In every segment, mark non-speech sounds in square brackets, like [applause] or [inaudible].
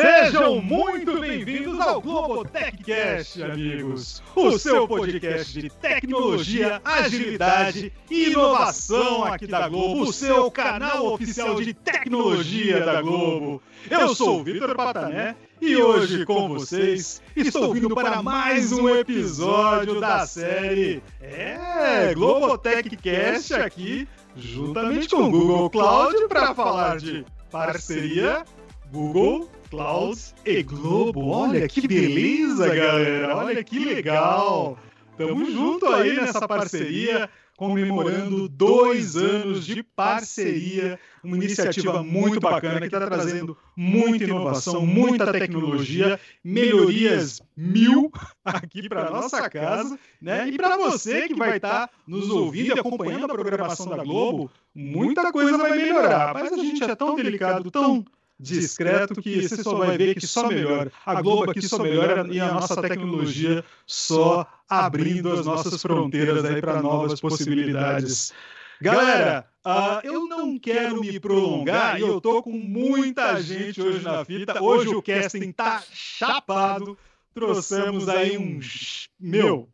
Sejam muito bem-vindos ao Globotechcast, amigos. O seu podcast de tecnologia, agilidade e inovação aqui da Globo, o seu canal oficial de tecnologia da Globo. Eu sou o Vitor Patané e hoje com vocês estou vindo para mais um episódio da série É Globotechcast aqui, juntamente com o Google Cloud para falar de parceria Google Clouds e Globo. Olha que beleza, galera. Olha que legal. Tamo junto aí nessa parceria, comemorando dois anos de parceria. Uma iniciativa muito bacana que está trazendo muita inovação, muita tecnologia, melhorias mil [laughs] aqui para nossa casa, né? E para você que vai estar tá nos ouvindo e acompanhando a programação da Globo, muita coisa vai melhorar. Mas a gente é tão delicado, tão discreto que você só vai ver que só melhora. A Globo aqui só melhora e a nossa tecnologia só abrindo as nossas fronteiras aí para novas possibilidades. Galera, uh, eu não quero me prolongar e eu tô com muita gente hoje na fita. Hoje o casting tá chapado. Trouxemos aí um meu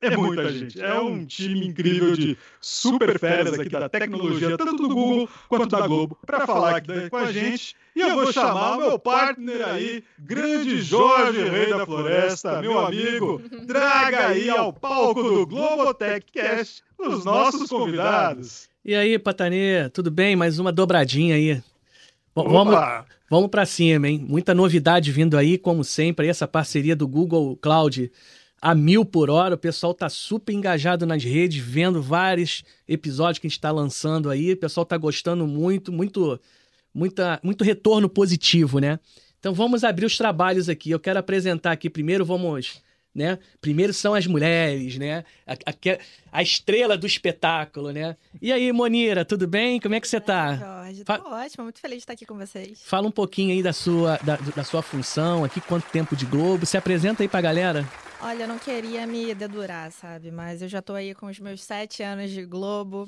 é muita gente. É um time incrível de super feras aqui da tecnologia, tanto do Google quanto da Globo, para falar aqui com a gente. E eu vou chamar o meu partner aí, grande Jorge Rei da Floresta, meu amigo. [laughs] Traga aí ao palco do Globotech Cast os nossos convidados. E aí, Patanê, tudo bem? Mais uma dobradinha aí. Bom, vamos, vamos para cima, hein? Muita novidade vindo aí, como sempre, essa parceria do Google Cloud a mil por hora. O pessoal tá super engajado nas redes, vendo vários episódios que a gente está lançando aí. O pessoal tá gostando muito, muito, muita, muito retorno positivo, né? Então vamos abrir os trabalhos aqui. Eu quero apresentar aqui primeiro, vamos né? Primeiro são as mulheres, né? A, a, a, estrela do espetáculo, né? E aí, Monira, tudo bem? Como é que você tá? Jorge, Fa... tô ótimo, muito feliz de estar aqui com vocês. Fala um pouquinho aí da sua, da, da sua função aqui, quanto tempo de Globo. Se apresenta aí pra galera. Olha, eu não queria me dedurar, sabe? Mas eu já tô aí com os meus sete anos de Globo.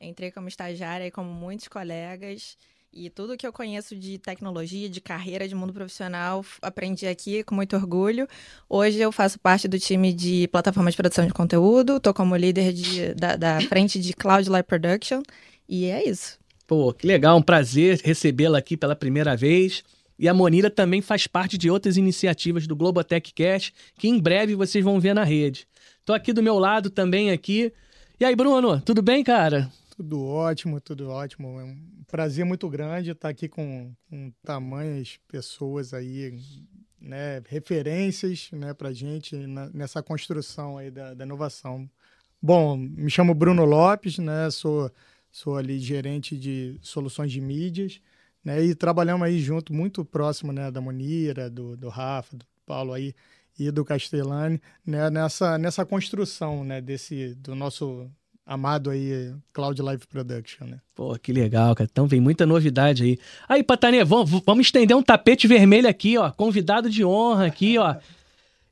Entrei como estagiária, como muitos colegas. E tudo que eu conheço de tecnologia, de carreira, de mundo profissional, aprendi aqui com muito orgulho. Hoje eu faço parte do time de plataformas de produção de conteúdo, estou como líder de, da, da frente de Cloud Live Production, e é isso. Pô, que legal, um prazer recebê-la aqui pela primeira vez. E a Monira também faz parte de outras iniciativas do Globotech Cash, que em breve vocês vão ver na rede. Estou aqui do meu lado também aqui. E aí, Bruno, tudo bem, cara? Tudo ótimo, tudo ótimo. É um prazer muito grande estar aqui com, com tamanhas pessoas aí, né, referências, né, para gente na, nessa construção aí da, da, inovação. Bom, me chamo Bruno Lopes, né, sou sou ali gerente de soluções de mídias, né, e trabalhamos aí junto, muito próximo, né, da Monira, do, do Rafa, do Paulo aí e do Castellani, né, nessa nessa construção, né, desse do nosso amado aí, Cloud Live Production, né? Pô, que legal, cara. Então vem muita novidade aí. Aí, Patanê, vamos, vamos estender um tapete vermelho aqui, ó. Convidado de honra aqui, ó.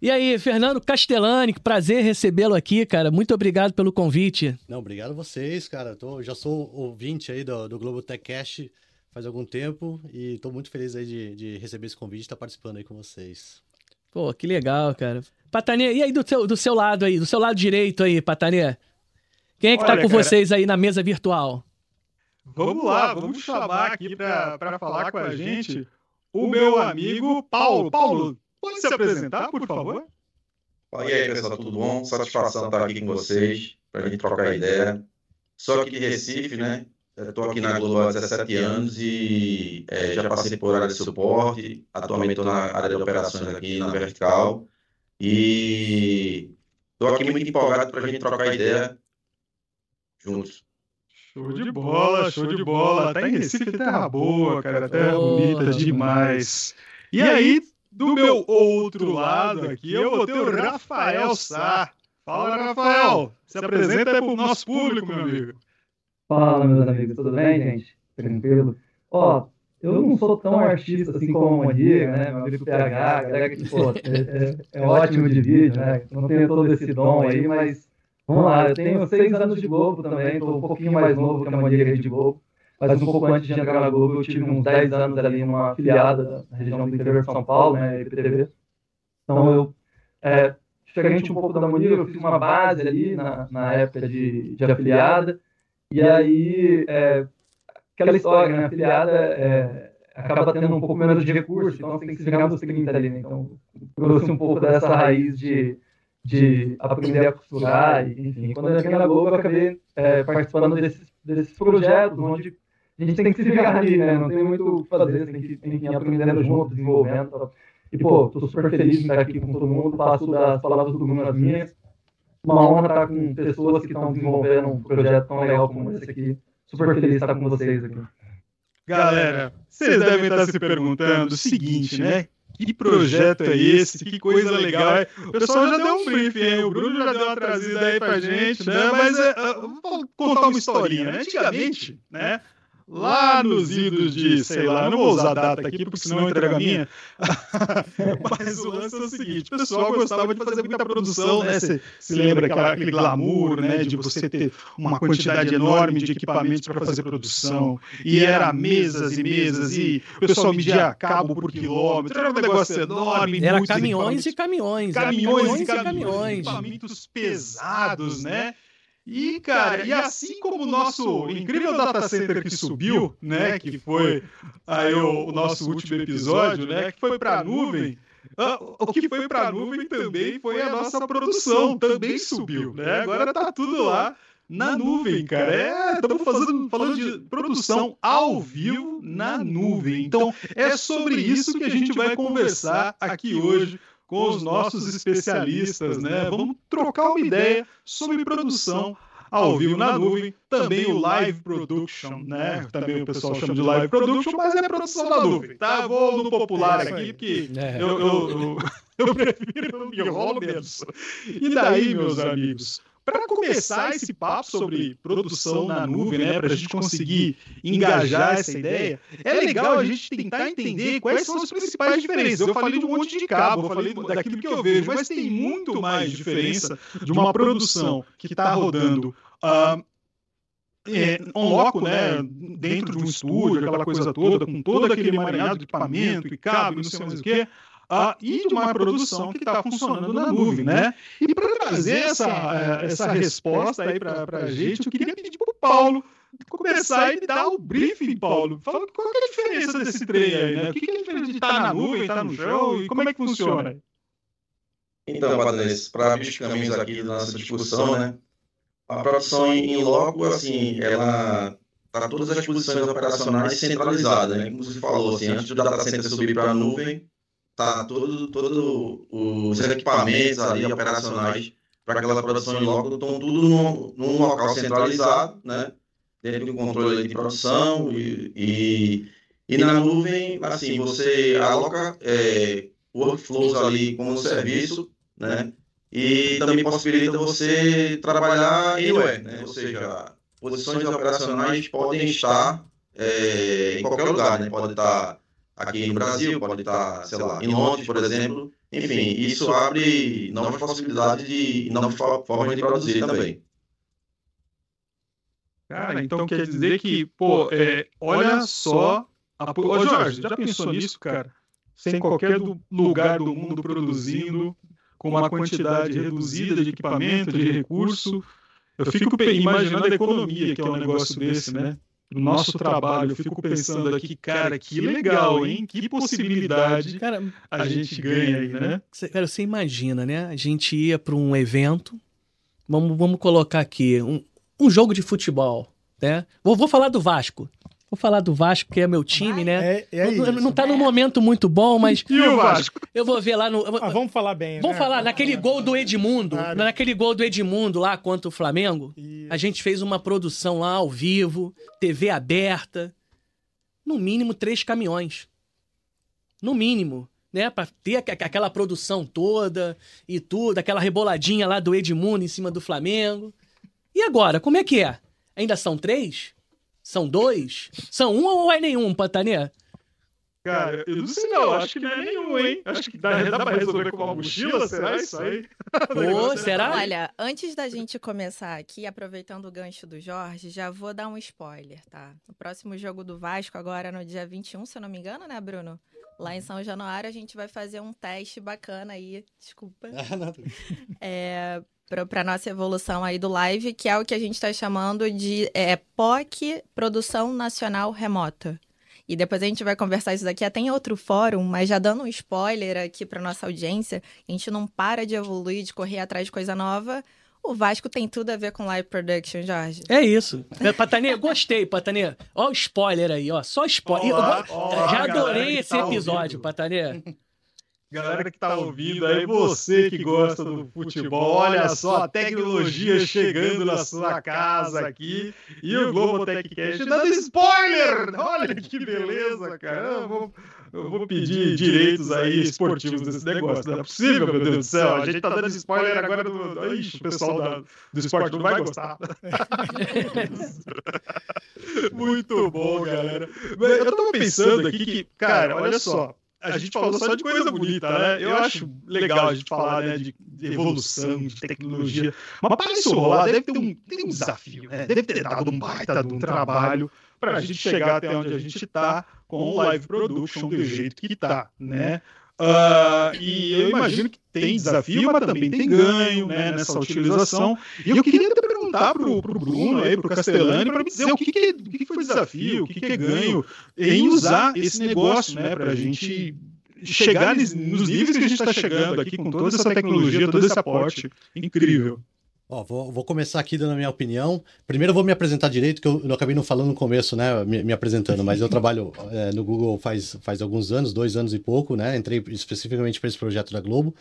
E aí, Fernando Castellani, que prazer recebê-lo aqui, cara. Muito obrigado pelo convite. Não, obrigado a vocês, cara. Tô, já sou ouvinte aí do, do Globo Tech Cash faz algum tempo e tô muito feliz aí de, de receber esse convite e estar tá participando aí com vocês. Pô, que legal, cara. Patanê, e aí do seu, do seu lado aí, do seu lado direito aí, Patanê? Quem é que está com cara, vocês aí na mesa virtual? Vamos lá, vamos chamar aqui para falar com a gente o meu amigo Paulo. Paulo, pode se apresentar, por favor? E aí, pessoal, tudo bom? Satisfação estar aqui com vocês, para a gente trocar ideia. Sou aqui de Recife, né? Estou aqui na Globo há 17 anos e é, já passei por área de suporte. Atualmente estou na área de operações aqui na Vertical. E estou aqui muito empolgado para a gente trocar ideia juntos. Show de bola, show de bola. Tá em Recife, terra boa, cara, terra bonita demais. E aí, do meu outro lado aqui, eu vou ter o Rafael Sá. Fala, Rafael. Se apresenta aí pro nosso público, meu amigo. Fala, meus amigos. Tudo bem, gente? Tranquilo? Ó, eu não sou tão artista assim como o Monier, né? Meu amigo PH, galera que, pô, é, é, é ótimo de vídeo, né? Não tenho todo esse dom aí, mas Vamos lá, eu tenho seis anos de Globo também, estou um pouquinho mais novo que a Maria de Globo. mas um pouco antes de entrar na Globo, eu tive uns 10 anos ali numa afiliada na região do interior de São Paulo, né, IPTV. Então, eu, é, diferente um pouco da Murilo, eu fiz uma base ali na, na época de, de afiliada, e aí, é, aquela história, né, afiliada é, acaba tendo um pouco menos de recurso, então você tem que se virar nos 30 ali, né? Então, trouxe um pouco dessa raiz de, de aprender a costurar, e, enfim. Quando eu entrei na Globo, eu acabei é, participando desses, desses projetos, onde a gente tem que se virar ali, né? Não tem muito o que fazer, tem que, enfim, aprendendo junto, desenvolvendo. E, pô, tô super feliz de estar aqui com todo mundo, passo das palavras do Bruno as minhas. Uma honra estar com pessoas que estão desenvolvendo um projeto tão legal como esse aqui. Super feliz de estar com vocês aqui. Galera, vocês devem estar se perguntando o seguinte, né? Que projeto é esse? Que coisa legal. É? O pessoal já deu um briefing, hein? O Bruno já deu uma trazida aí pra gente, né? Mas uh, vou contar uma historinha. Né? Antigamente, né? Lá nos idos de, sei lá, não vou usar data aqui, porque senão entrega a minha. [laughs] Mas o lance é o seguinte: o pessoal gostava de fazer muita produção, né? Você se lembra aquela, aquele glamour, né? De você ter uma quantidade enorme de equipamentos para fazer produção. E era mesas e mesas, e o pessoal media cabo por quilômetro, era um negócio enorme. Era caminhões e caminhões. Caminhões, e caminhões. Equipamentos pesados, né? E, cara, e assim como o nosso incrível data center que subiu, né, que foi aí o, o nosso último episódio, né, que foi para a nuvem, o que foi para a nuvem também foi a nossa produção, também subiu, né? Agora tá tudo lá na nuvem, cara. É, estamos fazendo, falando de produção ao vivo na nuvem. Então, é sobre isso que a gente vai conversar aqui hoje com os nossos especialistas, né? Vamos trocar uma ideia sobre produção ao vivo na nuvem, também o live production, né? Também o pessoal chama de live production, mas é produção na nuvem, tá? Vou no popular aqui, porque é. eu, eu, eu, [laughs] eu prefiro, eu me enrolo menos. E daí, meus amigos, para começar esse papo sobre produção na nuvem, né, para a gente conseguir engajar essa ideia, é legal a gente tentar entender quais são as principais diferenças. Eu falei de um monte de cabo, eu falei daquilo que eu vejo, mas tem muito mais diferença de uma produção que está rodando. Uh, é, on loco, né, dentro de um estúdio, aquela coisa toda, com todo aquele emaranhado de equipamento e cabo, não sei mais o que, uh, e de uma produção que está funcionando na nuvem, né? E para trazer essa, eh, essa resposta aí para a gente, eu queria pedir para o Paulo começar e dar o briefing, Paulo. Fala qual é a diferença desse trem aí, né? O que é a diferença de estar tá na nuvem, estar tá no chão e como é que funciona? Então, Patrícia, para abrir os caminhos aqui da nossa discussão, né? A produção em loco, assim, ela está todas as posições operacionais centralizadas, né? Como você falou, assim, antes do data center subir para a nuvem, tá todo, todo os equipamentos ali operacionais para aquela produção em loco estão tudo num, num, local centralizado, né? Dentro do controle de produção e, e, e na nuvem, assim, você aloca é, workflows ali como serviço, né? E também possibilita você trabalhar web, né? Ou seja, posições operacionais podem estar é, em qualquer lugar, né? Pode estar aqui no Brasil, pode estar, sei lá, em Londres, por exemplo. Enfim, isso abre novas possibilidades de novas formas de produzir também. Cara, então quer dizer que, pô, é, olha só. A... Ô, Jorge, já pensou nisso, cara? Sem qualquer lugar do mundo produzindo, com uma quantidade reduzida de equipamento, de recurso. Eu fico imaginando a economia que é um negócio desse, né? Do nosso trabalho. Eu fico pensando aqui, cara, que legal, hein? Que possibilidade cara, a gente ganha aí, né? Cara, você imagina, né? A gente ia para um evento, vamos, vamos colocar aqui, um, um jogo de futebol, né? Vou, vou falar do Vasco. Vou falar do Vasco, que é meu time, né? É, é não, não tá num momento muito bom, mas. E o Vasco? Eu vou ver lá no. Ah, vamos falar bem. Vamos né? falar, naquele gol do Edmundo. Claro. Naquele gol do Edmundo lá contra o Flamengo. Isso. A gente fez uma produção lá ao vivo, TV aberta. No mínimo três caminhões. No mínimo. Né, pra ter aquela produção toda e tudo, aquela reboladinha lá do Edmundo em cima do Flamengo. E agora, como é que é? Ainda são três? São dois? São um ou é nenhum, Pantanê? Cara, eu não sei não, acho que não é nenhum, hein? Acho que dá, dá pra resolver com uma mochila, será isso aí? [laughs] Pô, será? Olha, antes da gente começar aqui, aproveitando o gancho do Jorge, já vou dar um spoiler, tá? O próximo jogo do Vasco, agora no dia 21, se eu não me engano, né, Bruno? Lá em São Januário, a gente vai fazer um teste bacana aí, desculpa. [laughs] é, para nossa evolução aí do live, que é o que a gente está chamando de é, POC Produção Nacional Remota. E depois a gente vai conversar isso daqui até em outro fórum, mas já dando um spoiler aqui para nossa audiência, a gente não para de evoluir, de correr atrás de coisa nova. O Vasco tem tudo a ver com live production, Jorge. É isso. Patanê, gostei, Patanê. Ó o spoiler aí, ó. Só spoiler. Olá, Eu- olá, já adorei esse tá episódio, ouvindo. Patanê. Galera que tá ouvindo aí, você que gosta do futebol, olha só a tecnologia chegando na sua casa aqui e o Globo TechCast dando spoiler! Olha que beleza, cara! Eu vou, eu vou pedir direitos aí esportivos desse negócio. Não é possível, meu Deus do céu. A gente tá dando spoiler agora do. Ixi, o pessoal da- do esporte não vai gostar. [laughs] Muito bom, galera. Eu tava pensando aqui que, cara, olha só. A gente falou só de coisa bonita, né? Eu acho legal a gente falar né, de evolução, de tecnologia. Mas para isso rolar, deve ter um, tem um desafio, né? Deve ter dado um baita de um trabalho para a gente chegar até onde a gente está com o live production do jeito que está, né? Ah, e eu imagino que tem desafio, mas também tem ganho né, nessa utilização. E eu queria até perguntar pro, pro Bruno aí, pro Castellani, para me dizer o que, que, o que foi desafio, o que, que é ganho em usar esse negócio, né, para a gente chegar nos níveis que a gente está chegando aqui com toda essa tecnologia, todo esse aporte incrível. Ó, vou, vou começar aqui dando a minha opinião. Primeiro eu vou me apresentar direito, que eu, eu acabei não falando no começo, né, me, me apresentando, mas eu [laughs] trabalho é, no Google faz, faz alguns anos, dois anos e pouco, né, entrei especificamente para esse projeto da Globo.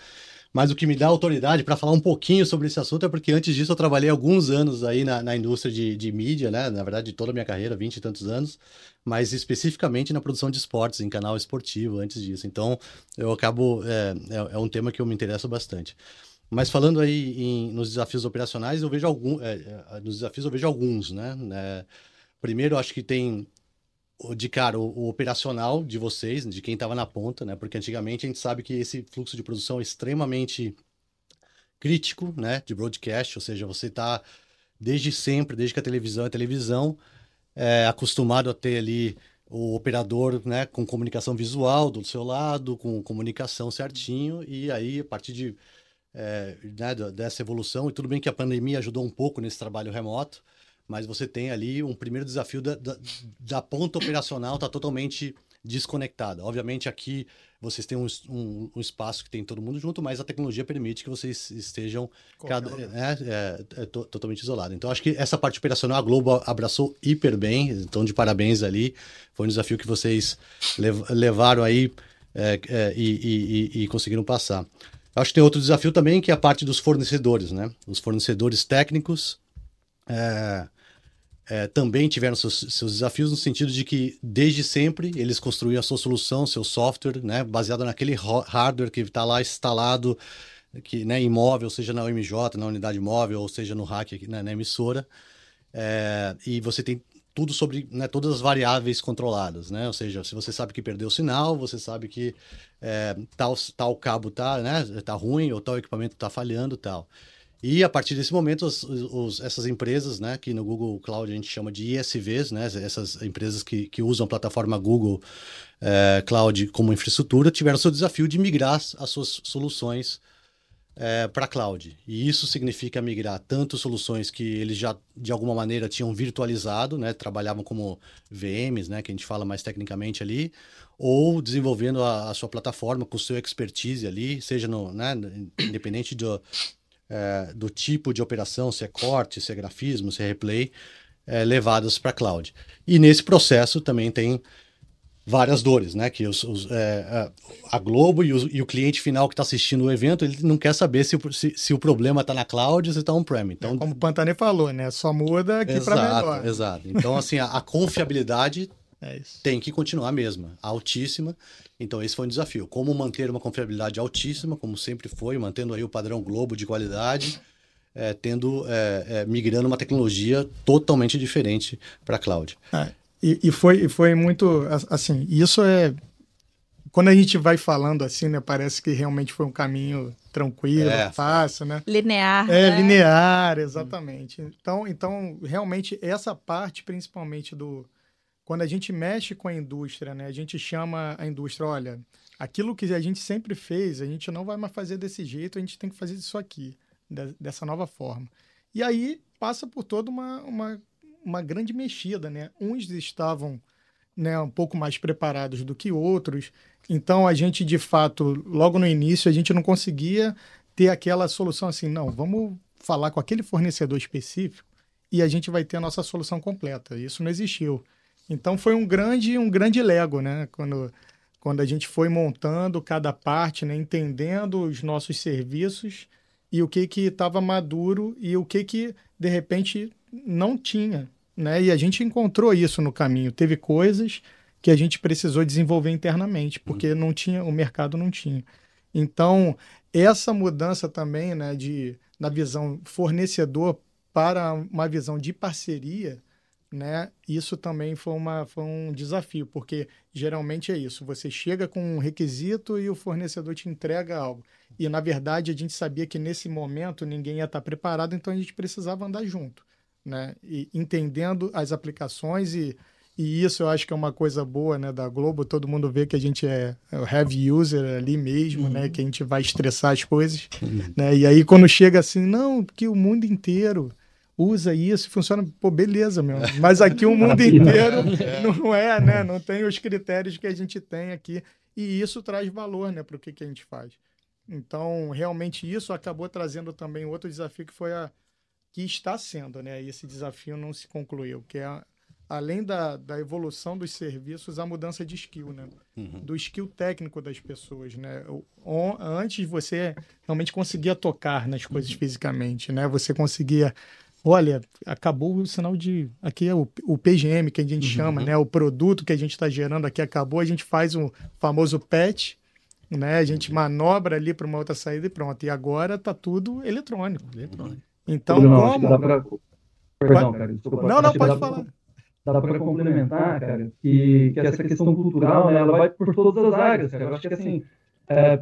Mas o que me dá autoridade para falar um pouquinho sobre esse assunto é porque antes disso eu trabalhei alguns anos aí na, na indústria de, de mídia, né, na verdade de toda a minha carreira, 20 e tantos anos, mas especificamente na produção de esportes, em canal esportivo antes disso. Então eu acabo, é, é, é um tema que eu me interesso bastante. Mas falando aí em- nos desafios operacionais, eu vejo algum, é, é, nos desafios eu vejo alguns, né? É, primeiro, acho que tem de cara o, o operacional de vocês, de quem estava na ponta, né? Porque antigamente a gente sabe que esse fluxo de produção é extremamente crítico, né? De broadcast, ou seja, você está desde sempre, desde que a televisão é televisão, é, acostumado a ter ali o operador, né, com comunicação visual do seu lado, com comunicação certinho, e aí a partir de é, né, dessa evolução, e tudo bem que a pandemia ajudou um pouco nesse trabalho remoto, mas você tem ali um primeiro desafio da, da, da ponta operacional está totalmente desconectada. Obviamente aqui vocês têm um, um, um espaço que tem todo mundo junto, mas a tecnologia permite que vocês estejam cada, né, é, é to- totalmente isolados. Então acho que essa parte operacional a Globo abraçou hiper bem, então de parabéns ali. Foi um desafio que vocês lev- levaram aí é, é, e, e- e- e conseguiram passar. Acho que tem outro desafio também, que é a parte dos fornecedores, né? Os fornecedores técnicos é, é, também tiveram seus, seus desafios no sentido de que, desde sempre, eles construíam a sua solução, seu software, né? Baseado naquele hardware que está lá instalado, que, né, imóvel, seja na UMJ, na unidade móvel, ou seja no hack né, na emissora. É, e você tem tudo sobre né, todas as variáveis controladas, né? Ou seja, se você sabe que perdeu o sinal, você sabe que é, tal, tal cabo tá, né, tá ruim ou tal equipamento tá falhando tal. E a partir desse momento, os- os- essas empresas, né, que no Google Cloud a gente chama de ISVs, né, essas empresas que, que usam a plataforma Google é, Cloud como infraestrutura, tiveram seu desafio de migrar as suas soluções para cloud. E isso significa migrar tanto soluções que eles já, de alguma maneira, tinham virtualizado, né, trabalhavam como VMs, né, que a gente fala mais tecnicamente ali, ou desenvolvendo a, a sua plataforma com seu expertise ali, seja no, né, independente do, é, do tipo de operação, se é corte, se é grafismo, se é replay, é, levadas para cloud. E nesse processo também tem várias dores, né? Que os, os, é, a- Globo e, os- e o cliente final que está assistindo o evento, ele não quer saber se, o- se, se o problema está na cloud ou se está on-prem. Então, Como o Pantane falou, né? Só muda aqui para melhor. exato, exato. Então, assim, a, a confiabilidade É isso. tem que continuar a mesma, altíssima. Então, esse foi um desafio. Como manter uma confiabilidade altíssima, como sempre foi, mantendo aí o padrão Globo de qualidade, é, tendo, é, é, migrando uma tecnologia totalmente diferente para a cloud. É, e, e foi, e foi muito, a- assim, isso é, quando a gente vai falando assim, né, parece que realmente foi um caminho tranquilo, é. fácil, né? Linear. É, né? linear, exatamente. Então, então, realmente, essa parte, principalmente do. Quando a gente mexe com a indústria, né? A gente chama a indústria, olha, aquilo que a gente sempre fez, a gente não vai mais fazer desse jeito, a gente tem que fazer isso aqui, dessa nova forma. E aí passa por toda uma, uma, uma grande mexida, né? Uns estavam né, um pouco mais preparados do que outros. Então a gente, de fato, logo no início, a gente não conseguia ter aquela solução assim, não, vamos falar com aquele fornecedor específico e a gente vai ter a nossa solução completa. Isso não existiu. Então foi um grande, um grande lego, né? Quando, quando a gente foi montando cada parte, né? entendendo os nossos serviços e o que que estava maduro e o que que de repente não tinha né? E a gente encontrou isso no caminho. Teve coisas que a gente precisou desenvolver internamente, porque uhum. não tinha, o mercado não tinha. Então, essa mudança também, né, de da visão fornecedor para uma visão de parceria, né? Isso também foi, uma, foi um desafio, porque geralmente é isso: você chega com um requisito e o fornecedor te entrega algo. E na verdade a gente sabia que nesse momento ninguém ia estar preparado, então a gente precisava andar junto né? E entendendo as aplicações e, e isso eu acho que é uma coisa boa, né, da Globo, todo mundo vê que a gente é, é o heavy user ali mesmo, né, uhum. né, que a gente vai estressar as coisas, uhum. né? E aí quando chega assim, não, que o mundo inteiro usa isso, funciona, pô, beleza, meu. Mas aqui o mundo [laughs] inteiro não é, né? Não tem os critérios que a gente tem aqui. E isso traz valor, né, para o que, que a gente faz. Então, realmente, isso acabou trazendo também outro desafio que foi a, que está sendo, né? E esse desafio não se concluiu, que é além da, da evolução dos serviços, a mudança de skill, né? Uhum. Do skill técnico das pessoas, né? O, antes você realmente conseguia tocar nas coisas uhum. fisicamente, né? Você conseguia olha, acabou o sinal de. Aqui é o, o PGM que a gente uhum. chama, né? O produto que a gente está gerando aqui acabou, a gente faz o famoso patch, né? A gente manobra ali para uma outra saída e pronto. E agora está tudo eletrônico. Eletrônico. Então, não, como... Pra... Perdão, cara, desculpa. Não, não, pode falar. Dá para complementar, cara, que, que essa questão cultural, né, ela vai por todas as áreas, cara. Eu acho que, assim, é,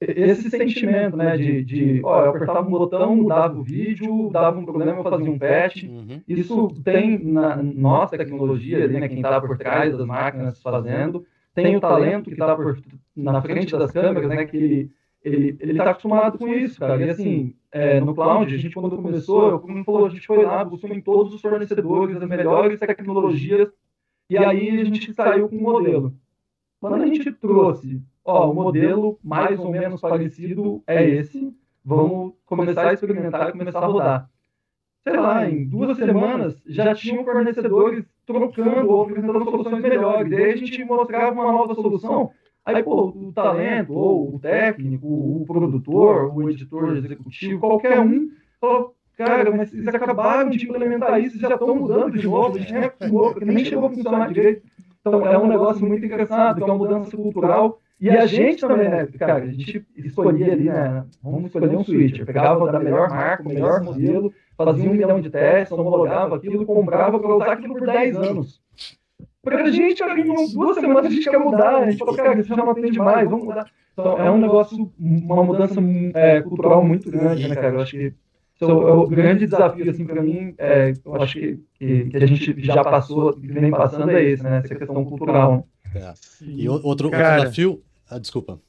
esse sentimento, né, de, de ó, eu apertava um botão, mudava o vídeo, dava um problema, eu fazia um patch. Uhum. Isso tem na nossa tecnologia ali, né, quem está por trás das máquinas fazendo, tem o talento que está na frente das câmeras, né, que ele ele ele está acostumado com isso, cara. E assim, é, no cloud, a gente quando começou, como falou, a gente foi lá, buscou em todos os fornecedores as melhores tecnologias e aí a gente saiu com um modelo. Quando a gente trouxe, ó, o modelo mais ou menos parecido é esse, vamos começar a experimentar e começar a rodar. Sei lá, em duas semanas já tinham fornecedores trocando ou apresentando soluções melhores. E aí a gente mostrava uma nova solução Aí, pô, o talento, ou o técnico, o produtor, o editor executivo, qualquer um, falou, cara, mas vocês acabaram de implementar isso, já estão mudando de novo, a gente nem acostumou, nem chegou a funcionar direito. Então, é um negócio muito engraçado, que é uma mudança cultural. E a gente também, né, cara, a gente escolhia ali, né, vamos escolher um switcher, pegava da melhor marca, o melhor modelo, fazia um milhão de testes, homologava aquilo, comprava para usar aquilo por 10 anos. Porque a gente, em duas semanas, a gente quer mudar, a gente fala, cara, isso já não atende mais, vamos mudar. Então, é um negócio, uma mudança é, cultural muito grande, né, cara? Eu acho que é o grande desafio, assim, para mim, é, eu acho que, que, que, a gente já passou, que vem passando é esse, né? Essa questão cultural. É. E outro, outro desafio... Ah, desculpa.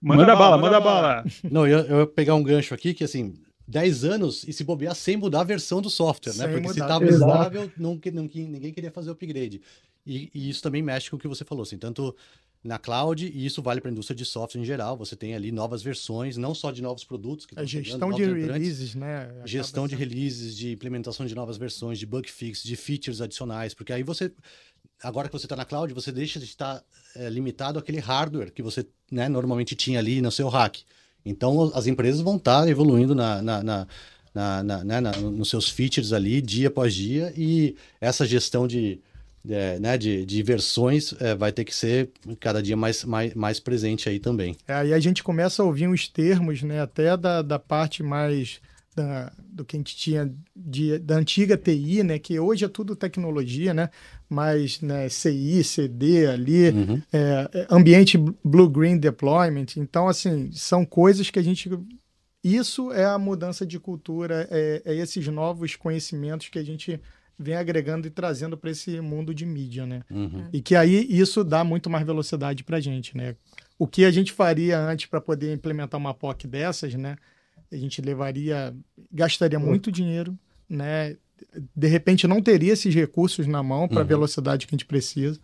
Manda, manda bala, manda bala. Não, eu, eu ia pegar um gancho aqui que, assim, 10 anos e se bobear sem mudar a versão do software, né? sem né? Porque mudar. se estava estável, não, não, ninguém queria fazer upgrade. E, e, isso também mexe com o que você falou, assim, tanto na cloud, e isso vale para a indústria de software em geral, você tem ali novas versões, não só de novos produtos. Que a gestão chegando, de releases, né? Gestão de releases, de implementação de novas versões, de bug fix, de features adicionais, porque aí você, agora que você está na cloud, você deixa de estar é, limitado àquele hardware que você né, normalmente tinha ali no seu rack. Então, as empresas vão estar tá evoluindo na, na, na, na, na, né, nos seus features ali, dia após dia, e essa gestão de, né, de, de versões é, vai ter que ser cada dia mais, mais, mais presente aí também. É, a gente começa a ouvir os termos, né, até da, da parte mais da, do que a gente tinha de, da antiga TI, né, que hoje é tudo tecnologia, né, mais né, CI, CD ali, uhum. é, ambiente blue-green deployment. Então, assim, são coisas que a gente. Isso é a mudança de cultura, é, é esses novos conhecimentos que a gente vem agregando e trazendo para esse mundo de mídia, né? Uhum. E que aí isso dá muito mais velocidade para a gente, né? O que a gente faria antes para poder implementar uma POC dessas, né? A gente levaria, gastaria muito dinheiro, né? De repente não teria esses recursos na mão para a uhum. velocidade que a gente precisa.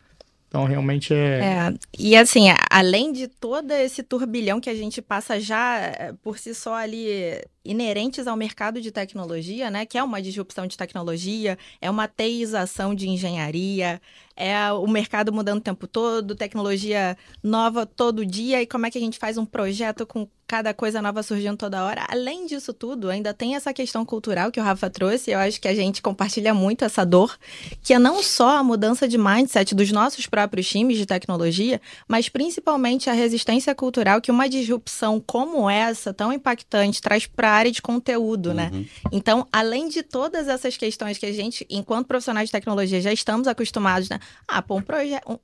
Então, realmente é... é. E assim, além de todo esse turbilhão que a gente passa já eh, por si só ali inerentes ao mercado de tecnologia, né? Que é uma disrupção de tecnologia, é uma teização de engenharia, é o mercado mudando o tempo todo, tecnologia nova todo dia, e como é que a gente faz um projeto com cada coisa nova surgindo toda hora. Além disso tudo, ainda tem essa questão cultural que o Rafa trouxe, eu acho que a gente compartilha muito essa dor, que é não só a mudança de mindset dos nossos próprios times de tecnologia, mas principalmente a resistência cultural que uma disrupção como essa, tão impactante, traz para área de conteúdo, né? uhum. né? Então, além de todas essas questões que a gente, enquanto profissionais de tecnologia, já estamos acostumados, né? Ah, pô, um,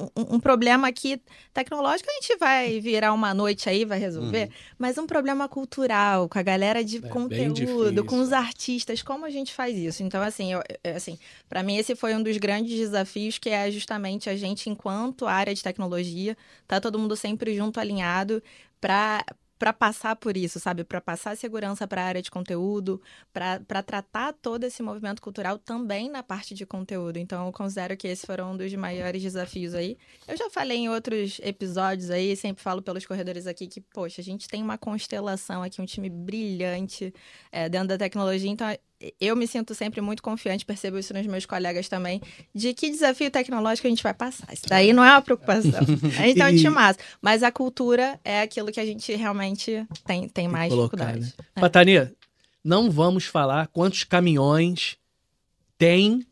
um, um problema aqui tecnológico a gente vai virar uma noite aí, vai resolver, uhum. mas um problema cultural, com a galera de é conteúdo, com os artistas, como a gente faz isso? Então, assim, eu, assim para mim esse foi um dos grandes desafios, que é justamente a gente, enquanto área de tecnologia, tá todo mundo sempre junto, alinhado, para para passar por isso, sabe? Para passar segurança para a área de conteúdo, para tratar todo esse movimento cultural também na parte de conteúdo. Então, eu considero que esse foram um dos maiores desafios aí. Eu já falei em outros episódios aí, sempre falo pelos corredores aqui que, poxa, a gente tem uma constelação aqui, um time brilhante é, dentro da tecnologia. Então, eu me sinto sempre muito confiante, percebo isso nos meus colegas também, de que desafio tecnológico a gente vai passar. Isso daí não é uma preocupação. [laughs] A gente tem um time massa. Mas a cultura é aquilo que a gente realmente tem, tem mais colocar, dificuldade. Né? É. Patania, não vamos falar quantos caminhões tem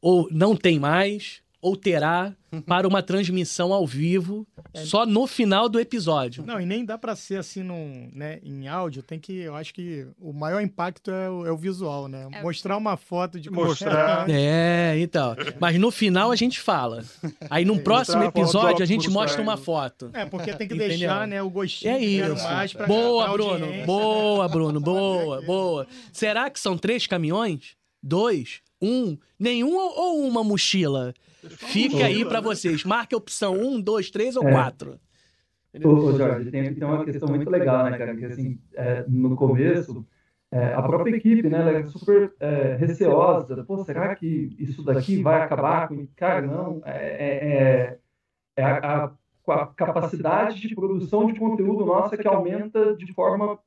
ou não tem mais, ou terá para uma transmissão ao vivo é. só no final do episódio. Não, e nem dá para ser assim num, né, em áudio, tem que, eu acho que o maior impacto é o, é o visual, né? É. Mostrar uma foto de mostrar. É, então. Mas no final a gente fala. Aí no próximo episódio a gente mostra uma foto. É, porque tem que Entendeu? deixar, né, o gostinho é isso. mais pra Boa, Bruno. Boa, Bruno. [laughs] Boa, boa. Será que são três caminhões? Dois? Um? Nenhum ou uma mochila? Fica aí para vocês. Marque a opção 1, 2, 3 ou 4. É. Ô, Jorge, tem, tem uma questão muito legal, né, cara? Que assim, é, no começo, é, a própria equipe, né, ela é super é, receosa. Pô, será que isso daqui vai acabar com. Cara, não. É, é, é a, a, a, capacidade de produção de conteúdo nossa que aumenta de forma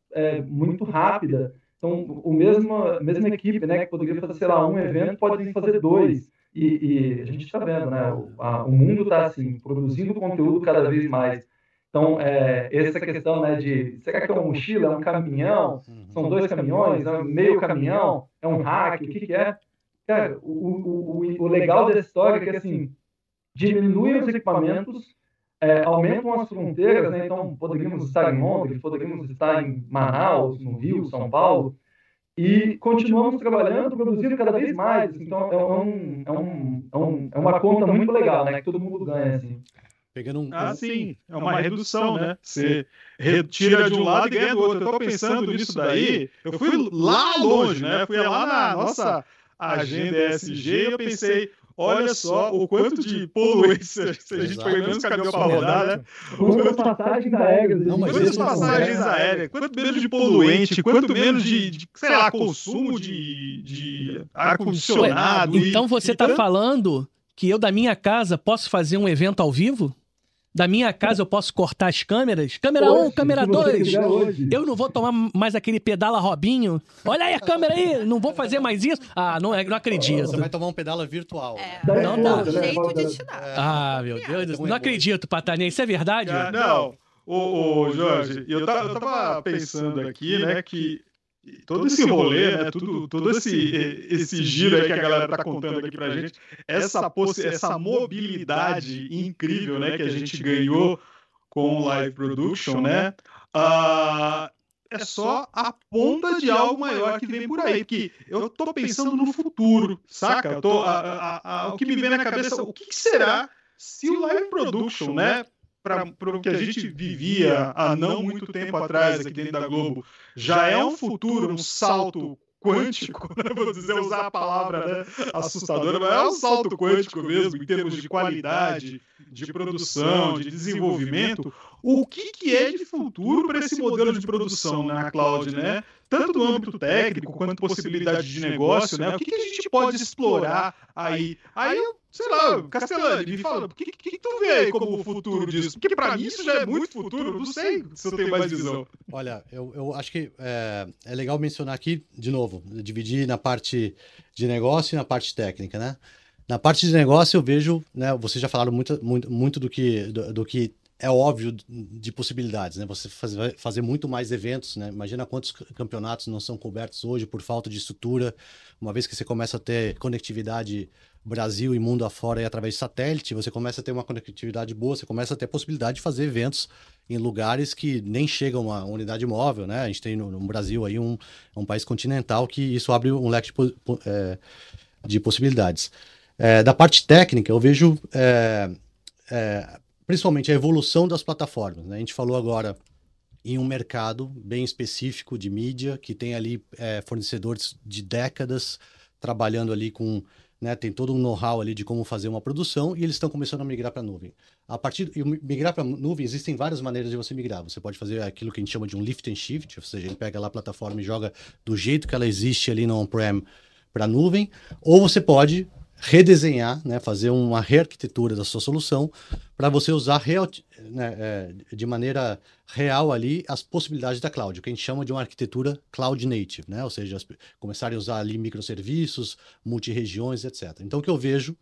muito rápida. Então, o mesmo, a mesma equipe, né, que poderia fazer, sei lá, um evento, pode fazer dois. E, e a gente está vendo, né? O, a, o mundo está assim, produzindo conteúdo cada vez mais. Então, é, essa questão né, de será que é uma mochila, é um caminhão, são dois caminhões, é meio caminhão, é um hack, o que, que é? Cara, o, o, o, o legal dessa história é que assim, diminui os equipamentos, é, aumentam as fronteiras, né? então poderíamos estar em Londres, poderíamos estar em Manaus, no Rio, São Paulo, e continuamos trabalhando, produzindo cada vez mais. Então é, um, é, um, é, um, é uma conta muito legal, né? Que todo mundo ganha, assim. Pegando um... Ah, sim, é uma redução, né? Você retira de um lado e ganha do outro. Eu tô pensando nisso daí, eu fui lá longe, né? Fui lá na nossa agenda ESG e eu pensei, Olha só o quanto de poluência se a gente põe menos caminhão para rodar, né? Quantas passagens aéreas. Não, quantas passagens aéreas, quanto menos de poluente, quanto menos de, de sei lá, consumo de, de ar-condicionado. Então você está falando que eu da minha casa posso fazer um evento ao vivo? Da minha casa eu posso cortar as câmeras. Câmera 1, um, câmera 2. Eu não vou tomar mais aquele pedala Robinho. Olha aí a câmera aí, não vou fazer mais isso. Ah, não, não acredito. Você vai tomar um pedala virtual. É, não dá. jeito de te dar. Ah, meu Deus do céu. Não acredito, Patania. Isso é verdade? Ah, não. Ô, ô, Jorge, eu tava, eu tava pensando aqui, né, que todo esse rolê, né, tudo, todo esse, esse giro aí que a galera tá contando aqui pra gente, essa, essa mobilidade incrível, né, que a gente ganhou com o Live Production, né, uh, é só a ponta de algo maior que vem por aí. Porque eu tô pensando no futuro, saca? Eu tô, a, a, a, o que me vem na cabeça, o que, que será se o live production, né? Para o que a gente vivia há não muito tempo atrás aqui dentro da Globo, já é um futuro, um salto quântico, [laughs] né? vou dizer, usar a palavra né? assustadora, mas é um salto quântico mesmo, em termos de qualidade, de produção, de desenvolvimento. O que, que é de futuro para esse modelo de produção na cloud, né? Tanto do âmbito técnico quanto possibilidade de negócio, né? O que, que a gente pode explorar aí? Aí sei lá, Castellani, me fala, o que, que, que, tu vê aí como o futuro disso? Porque para mim isso já é muito futuro, não sei se eu tenho mais visão. Olha, eu, eu acho que é, é legal mencionar aqui, de novo, dividir na parte de negócio e na parte técnica, né? Na parte de negócio eu vejo, né, vocês já falaram muito, muito, muito do, que, do, do que é óbvio de possibilidades, né? Você fazer, fazer muito mais eventos, né? Imagina quantos campeonatos não são cobertos hoje por falta de estrutura, uma vez que você começa a ter conectividade Brasil e mundo afora e através de satélite, você começa a ter uma conectividade boa, você começa a ter a possibilidade de fazer eventos em lugares que nem chegam a unidade móvel, né? A gente tem no, no Brasil aí um, um país continental que isso abre um leque de, é, de possibilidades. É, da parte técnica, eu vejo é, é, principalmente a evolução das plataformas. Né? A gente falou agora em um mercado bem específico de mídia, que tem ali é, fornecedores de décadas trabalhando ali com né, tem todo um know-how ali de como fazer uma produção e eles estão começando a migrar para a nuvem. A partir de migrar para a nuvem, existem várias maneiras de você migrar. Você pode fazer aquilo que a gente chama de um lift and shift, ou seja, ele pega lá a plataforma e joga do jeito que ela existe ali no on-prem para a nuvem, ou você pode redesenhar, né, fazer uma rearquitetura da sua solução para você usar real, né, é, de maneira real ali as possibilidades da cloud, o que a gente chama de uma arquitetura cloud native, né, ou seja, começarem a usar ali microserviços, multiregiões, etc. Então, o que eu vejo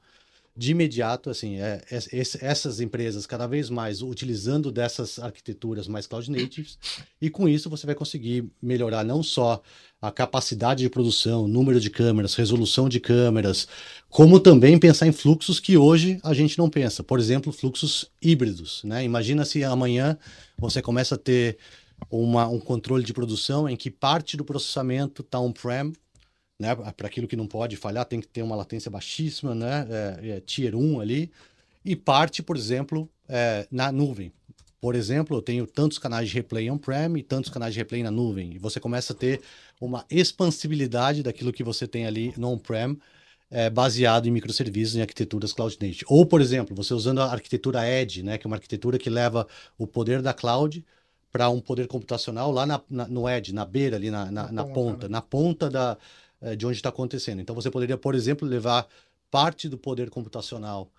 de imediato, assim, é, é, essas empresas cada vez mais utilizando dessas arquiteturas mais cloud natives, e com isso você vai conseguir melhorar não só a capacidade de produção, número de câmeras, resolução de câmeras, como também pensar em fluxos que hoje a gente não pensa. Por exemplo, fluxos híbridos. Né? Imagina se amanhã você começa a ter uma, um controle de produção em que parte do processamento está on-prem, né? para aquilo que não pode falhar, tem que ter uma latência baixíssima, né? É, é, tier 1 ali, e parte, por exemplo, é, na nuvem. Por exemplo, eu tenho tantos canais de replay on-prem e tantos canais de replay na nuvem. E você começa a ter uma expansibilidade daquilo que você tem ali no on-prem, é, baseado em microserviços em arquiteturas cloud native. Ou, por exemplo, você usando a arquitetura Edge, né, que é uma arquitetura que leva o poder da cloud para um poder computacional lá na, na, no Edge, na beira, ali na, na, na ponta, né? na ponta da, é, de onde está acontecendo. Então, você poderia, por exemplo, levar parte do poder computacional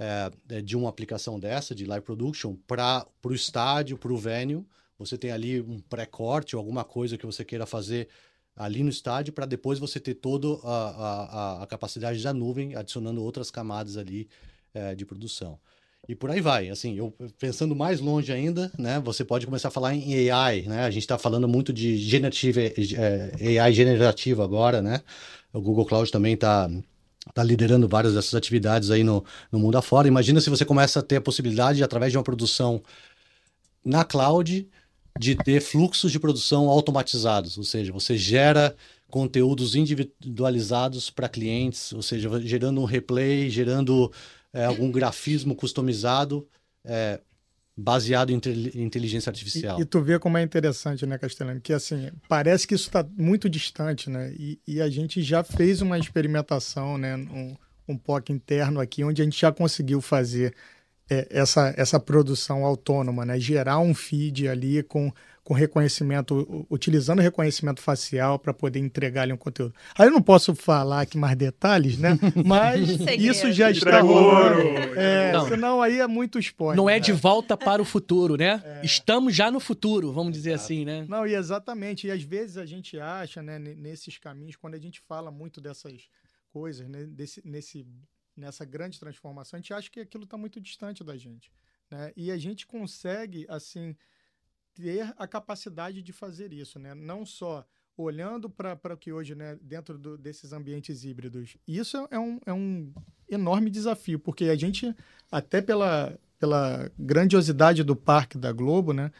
é, de uma aplicação dessa, de live production, para o estádio, para o venue. Você tem ali um pré-corte ou alguma coisa que você queira fazer ali no estádio, para depois você ter toda a, a, a, capacidade da nuvem, adicionando outras camadas ali é, de produção. E por aí vai. Assim, eu pensando mais longe ainda, né? Você pode começar a falar em AI, né? A gente está falando muito de generative, é, AI generativo agora, né? O Google Cloud também está está liderando várias dessas atividades aí no, no mundo afora. Imagina se você começa a ter a possibilidade, através de uma produção na cloud, de ter fluxos de produção automatizados, ou seja, você gera conteúdos individualizados para clientes, ou seja, gerando um replay, gerando é, algum grafismo customizado é, baseado em inteligência artificial. E, e, tu vê como é interessante, né, Castelano? Que assim, parece que isso está muito distante, né? E, e, a gente já fez uma experimentação, né? Um, um POC interno aqui, onde a gente já conseguiu fazer é, essa, essa produção autônoma, né? Gerar um feed ali com com reconhecimento, utilizando reconhecimento facial para poder entregar ali um conteúdo. Aí eu não posso falar aqui mais detalhes, né? [laughs] Mas isso já está rolando. É, não. Senão aí é muito spoiler. Não é de volta para o futuro, né? É. Estamos já no futuro, vamos dizer assim, né? Não, e exatamente. E às vezes a gente acha, né, nesses caminhos, quando a gente fala muito dessas coisas, né, desse, nesse, nessa grande transformação, a gente acha que aquilo está muito distante da gente. Né? E a gente consegue, assim, ter a capacidade de fazer isso, né? Não só olhando para o que hoje, né, dentro do, desses ambientes híbridos. Isso é um, é um enorme desafio, porque a gente, até pela, pela grandiosidade do parque da Globo, né,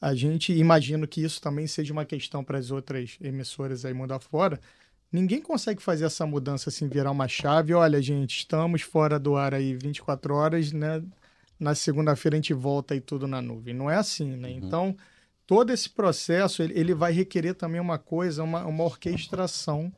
a gente imagina que isso também seja uma questão para as outras emissoras aí mundo afora. Ninguém consegue fazer essa mudança assim, virar uma chave. Olha, gente, estamos fora do ar aí 24 horas, né? Na segunda-feira a gente volta aí tudo na nuvem. Não é assim, né? Uhum. Então, todo esse processo, ele, ele, vai requerer também uma coisa, uma, uma orquestração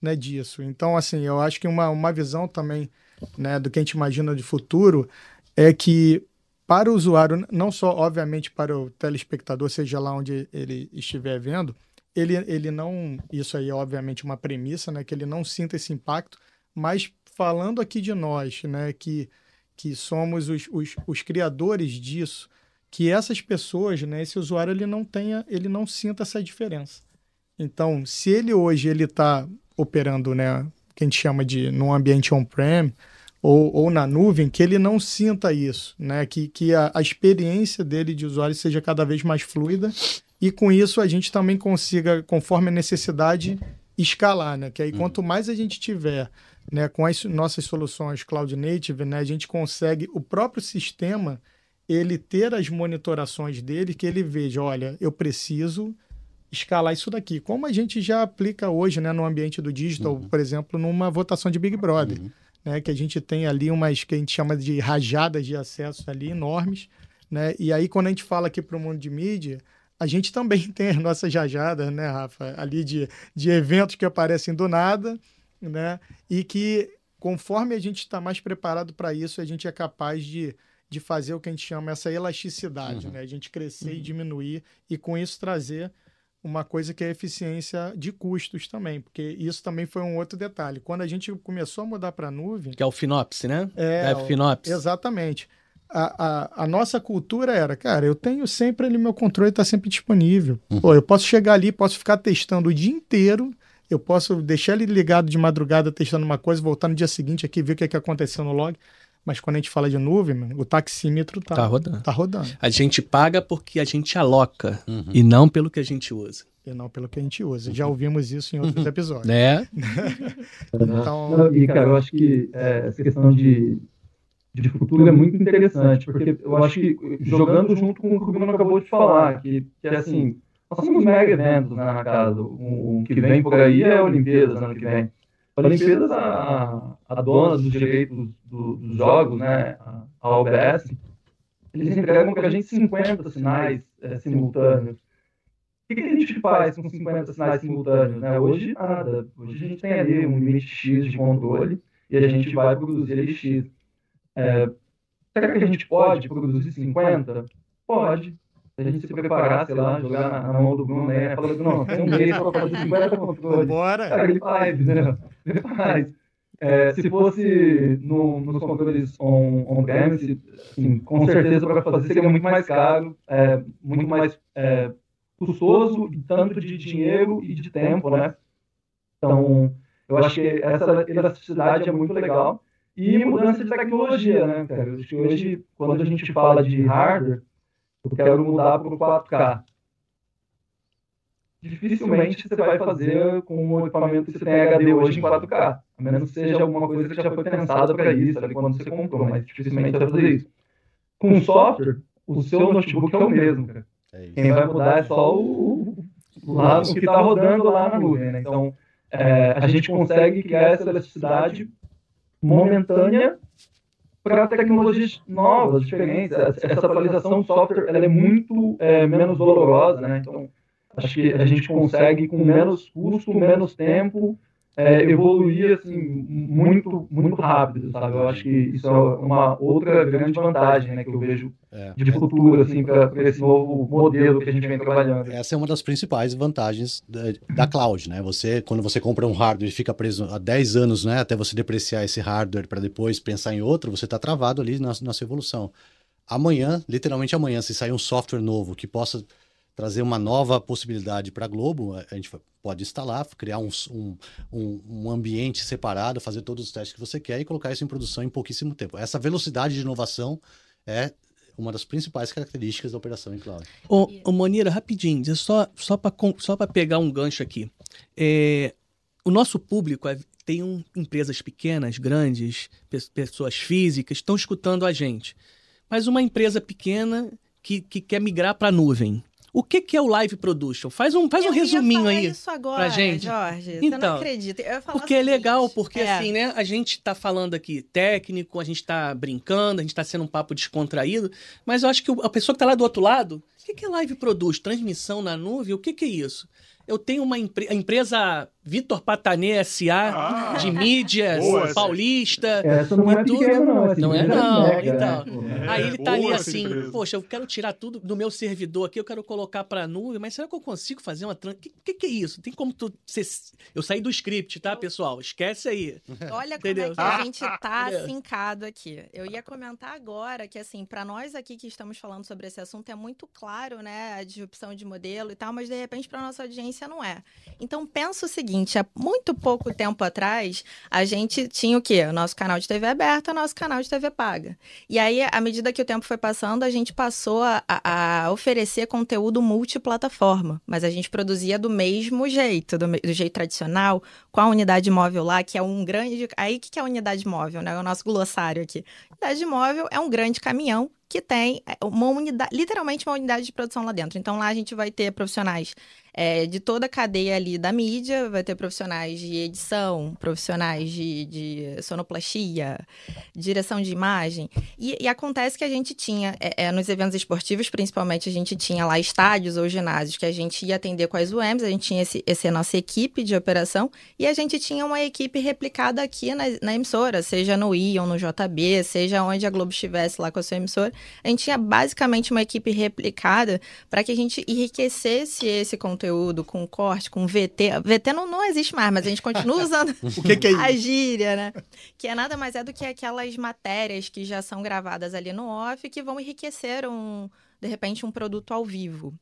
né, disso. Então, assim, eu acho que uma, uma visão também né, do que a gente imagina de futuro é que para o usuário, não só, obviamente, para o telespectador, seja lá onde ele estiver vendo, ele, ele não. Isso aí é, obviamente, uma premissa, né? Que ele não sinta esse impacto, mas falando aqui de nós, né? Que, que somos os, os, os criadores disso, que essas pessoas, né? Esse usuário, ele não tenha, ele não sinta essa diferença. Então, se ele hoje ele está operando, né? Que a gente chama de num ambiente on-prem, ou, ou na nuvem, que ele não sinta isso, né? Que, que a, a experiência dele de usuário seja cada vez mais fluida e com isso a gente também consiga, conforme a necessidade, escalar, né? Que aí uhum. quanto mais a gente tiver né, com as nossas soluções cloud native, né, a gente consegue o próprio sistema ele ter as monitorações dele que ele veja, olha, eu preciso escalar isso daqui, como a gente já aplica hoje, né, no ambiente do digital, uhum. por exemplo, numa votação de Big Brother. Uhum né, que a gente tem ali umas que a gente chama de rajadas de acesso ali enormes, né? E aí quando a gente fala aqui para o mundo de mídia, a gente também [laughs] tem as nossas rajadas, né, Rafa, ali de, de eventos que aparecem do nada, né? E que conforme a gente está mais preparado para isso, a gente é capaz de, de fazer o que a gente chama essa elasticidade, uhum. né? A gente crescer uhum. e diminuir e com isso trazer uma coisa que é eficiência de custos também, porque isso também foi um outro detalhe. Quando a gente começou a mudar para a nuvem... Que é o FinOps, né? É, é o FinOps. Exatamente. A, a, a, nossa cultura era, cara, eu tenho sempre ali meu controle está sempre disponível. Uhum. Pô, eu posso chegar ali, posso ficar testando o dia inteiro, eu posso deixar ele ligado de madrugada testando uma coisa, voltar no dia seguinte aqui ver o que, é que aconteceu no log. Mas quando a gente fala de nuvem, o taxímetro tá, tá, rodando. tá rodando. A gente paga porque a gente aloca uhum. e não pelo que a gente usa. E não pelo que a gente usa. Já ouvimos isso em outros uhum. episódios. É. [laughs] então... Não, e, cara, eu acho que é, essa questão de, de futuro é muito interessante, porque eu acho que jogando junto com o que o Bruno acabou de falar, que, que é assim, nós somos mega eventos né, na casa. O que vem por aí é a Olimpíadas ano que vem. Olimpíadas, a, a dona dos direitos do, dos jogos, né, a, OBS, eles entregam para a gente 50 sinais é, simultâneos. O que, que, a gente faz com 50 sinais simultâneos? Né? Hoje, nada. Hoje a gente tem ali um limite X de controle e a gente vai produzir ele X. É, será que a gente pode produzir 50? Pode a gente se preparar, sei lá, jogar na, na mão do Bruno, né? Falando, não, tem um mês para fazer 50 [laughs] controles. Bora! Cara, ele faz, né? Ele faz. É, se fosse no, nos controles on-premise, on assim, com certeza para fazer seria muito mais caro, é, muito mais é, custoso, tanto de dinheiro e de tempo, né? Então, eu acho que essa elasticidade é muito legal. E mudança de tecnologia, né, cara? Eu acho que hoje, quando a gente fala de hardware, eu quero mudar para o 4K. Dificilmente você vai fazer com o equipamento que você tem HD hoje em 4K. A menos que seja alguma coisa que já foi pensada para isso, ali quando você comprou, mas dificilmente você vai fazer isso. Com software, o seu notebook é o mesmo, cara. É Quem vai mudar é só o, o, lá, o que está rodando lá na nuvem. Né? Então, é, a gente consegue criar essa elasticidade momentânea para tecnologias novas, diferentes. Essa atualização do software ela é muito é, menos dolorosa, né? Então, acho que a gente consegue, com menos custo, menos tempo, é, evoluir assim, muito, muito rápido, sabe? Eu acho que isso é uma outra grande vantagem né, que eu vejo é. de futuro assim, para esse novo modelo que a gente vem trabalhando. Essa é uma das principais vantagens da, da cloud, né? Você, quando você compra um hardware e fica preso há 10 anos, né, até você depreciar esse hardware para depois pensar em outro, você está travado ali na, na sua evolução. Amanhã, literalmente amanhã, se sair um software novo que possa trazer uma nova possibilidade para a Globo, a gente pode instalar, criar um, um, um, ambiente separado, fazer todos os testes que você quer e colocar isso em produção em pouquíssimo tempo. Essa velocidade de inovação é uma das principais características da operação em cloud. Ô, Monira, rapidinho, só, só para só pegar um gancho aqui. É, o nosso público é, tem um, empresas pequenas, grandes, pessoas físicas, estão escutando a gente. Mas uma empresa pequena que, que quer migrar para a nuvem O que, que é o live production? Faz um, faz um Eu ia resuminho falar aí. isso agora, pra gente. Jorge. Você Então, não acredita. Eu ia falar Porque é legal, porque é, assim, né? A gente tá falando aqui técnico, a gente tá brincando, a gente tá sendo um papo descontraído, mas eu acho que a pessoa que tá lá do outro lado, o que, que é live produz? Transmissão na nuvem? O que, que é isso? Eu tenho uma a empresa Vitor Patanê S.A. Ah. de mídias Boa, paulista. Essa não é e tudo- pequena, não. Essa Não é não, mega, então. né? É, Aí ele tá ali boa assim, empresa. poxa, eu quero tirar tudo do meu servidor aqui, eu quero colocar pra nuvem, mas será que eu consigo fazer uma trans... Que, que que é isso? Tem como tu... Ser... Eu saí do script, tá, pessoal? Esquece aí. [laughs] Olha como Entendeu? é que a gente tá [laughs] fincado aqui. Eu ia comentar agora que, assim, para nós aqui que estamos falando sobre esse assunto, é muito claro, né, a disrupção de modelo e tal, mas de repente para nossa audiência não é. Então pensa o seguinte: há muito pouco tempo atrás, a gente tinha o quê? O nosso canal de TV aberta, o nosso canal de TV paga. E aí, à medida que o tempo foi passando, a gente passou a, a- a oferecer conteúdo multiplataforma, mas a gente produzia do mesmo jeito, do, do jeito tradicional, com a unidade móvel lá, que é um grande. Aí, o que é a unidade móvel, né? O nosso glossário aqui. Unidade móvel é um grande caminhão que tem é, uma unidade, literalmente uma unidade de produção lá dentro. Então, lá a gente vai ter profissionais é, de toda a cadeia ali da mídia, vai ter profissionais de edição, profissionais de, de sonoplastia, direção de imagem. E, e acontece que a gente tinha, é, é, nos eventos esportivos, principalmente, a gente tinha lá estádios ou ginásios que a gente ia atender com as UEMs, a gente tinha esse, essa nossa equipe de operação, e a gente tinha uma equipe replicada aqui na, na emissora, seja no Ion, no JB, seja onde a Globo estivesse lá com a sua emissora. A gente tinha basicamente uma equipe replicada para que a gente enriquecesse esse conteúdo com corte, com VT. VT não, não existe mais, mas a gente continua usando [laughs] O que, que é a gíria, né? Que é nada mais é do que aquelas matérias que já são gravadas ali no off que vão enriquecer um, de repente, um produto ao vivo.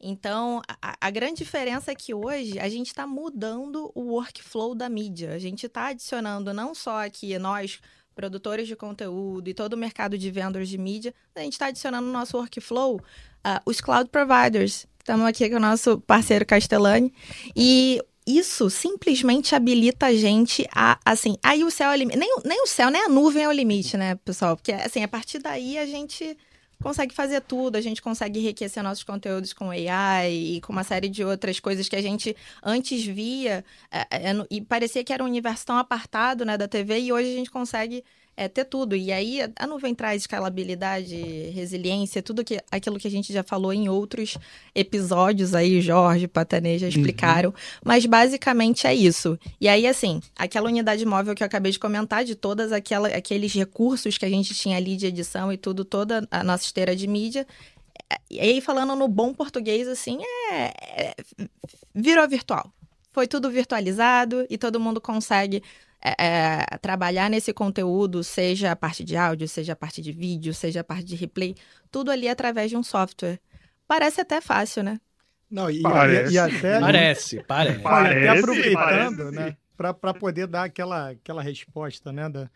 Então, a, a grande diferença é que hoje a gente está mudando o workflow da mídia. A gente está adicionando não só aqui nós, produtores de conteúdo e todo o mercado de vendors de mídia, a gente está adicionando no nosso workflow ah, os cloud providers. Estamos aqui com o nosso parceiro Castellani. E isso simplesmente habilita a gente a, assim, aí o céu é o limite. Nem, nem o céu, nem a nuvem é o limite, né, pessoal? Porque, assim, a partir daí a gente consegue fazer tudo, a gente consegue enriquecer nossos conteúdos com AI e com uma série de outras coisas que a gente antes via é, é, no- e parecia que era um universo tão apartado, né, da TV e hoje a gente consegue é, ter tudo. E aí a- nuvem traz escalabilidade, resiliência, tudo que, aquilo que a gente já falou em outros episódios aí, Jorge, Patanê já explicaram. Mas basicamente é isso. E aí, assim, aquela unidade móvel que eu acabei de comentar, de todas aquela, aqueles recursos que a gente tinha ali de edição e tudo, toda a nossa esteira de mídia. é, E aí, falando no bom português, assim, é, é- virou virtual. Foi tudo virtualizado e todo mundo consegue é, é, trabalhar nesse conteúdo, seja a parte de áudio, seja a parte de vídeo, seja a parte de replay, tudo ali através de um software. Parece até fácil, né? Não, e, Parece. e, e [laughs] até, Parece, parece. Parece, até aproveitando, parece. né, para poder dar aquela, aquela resposta, né, da...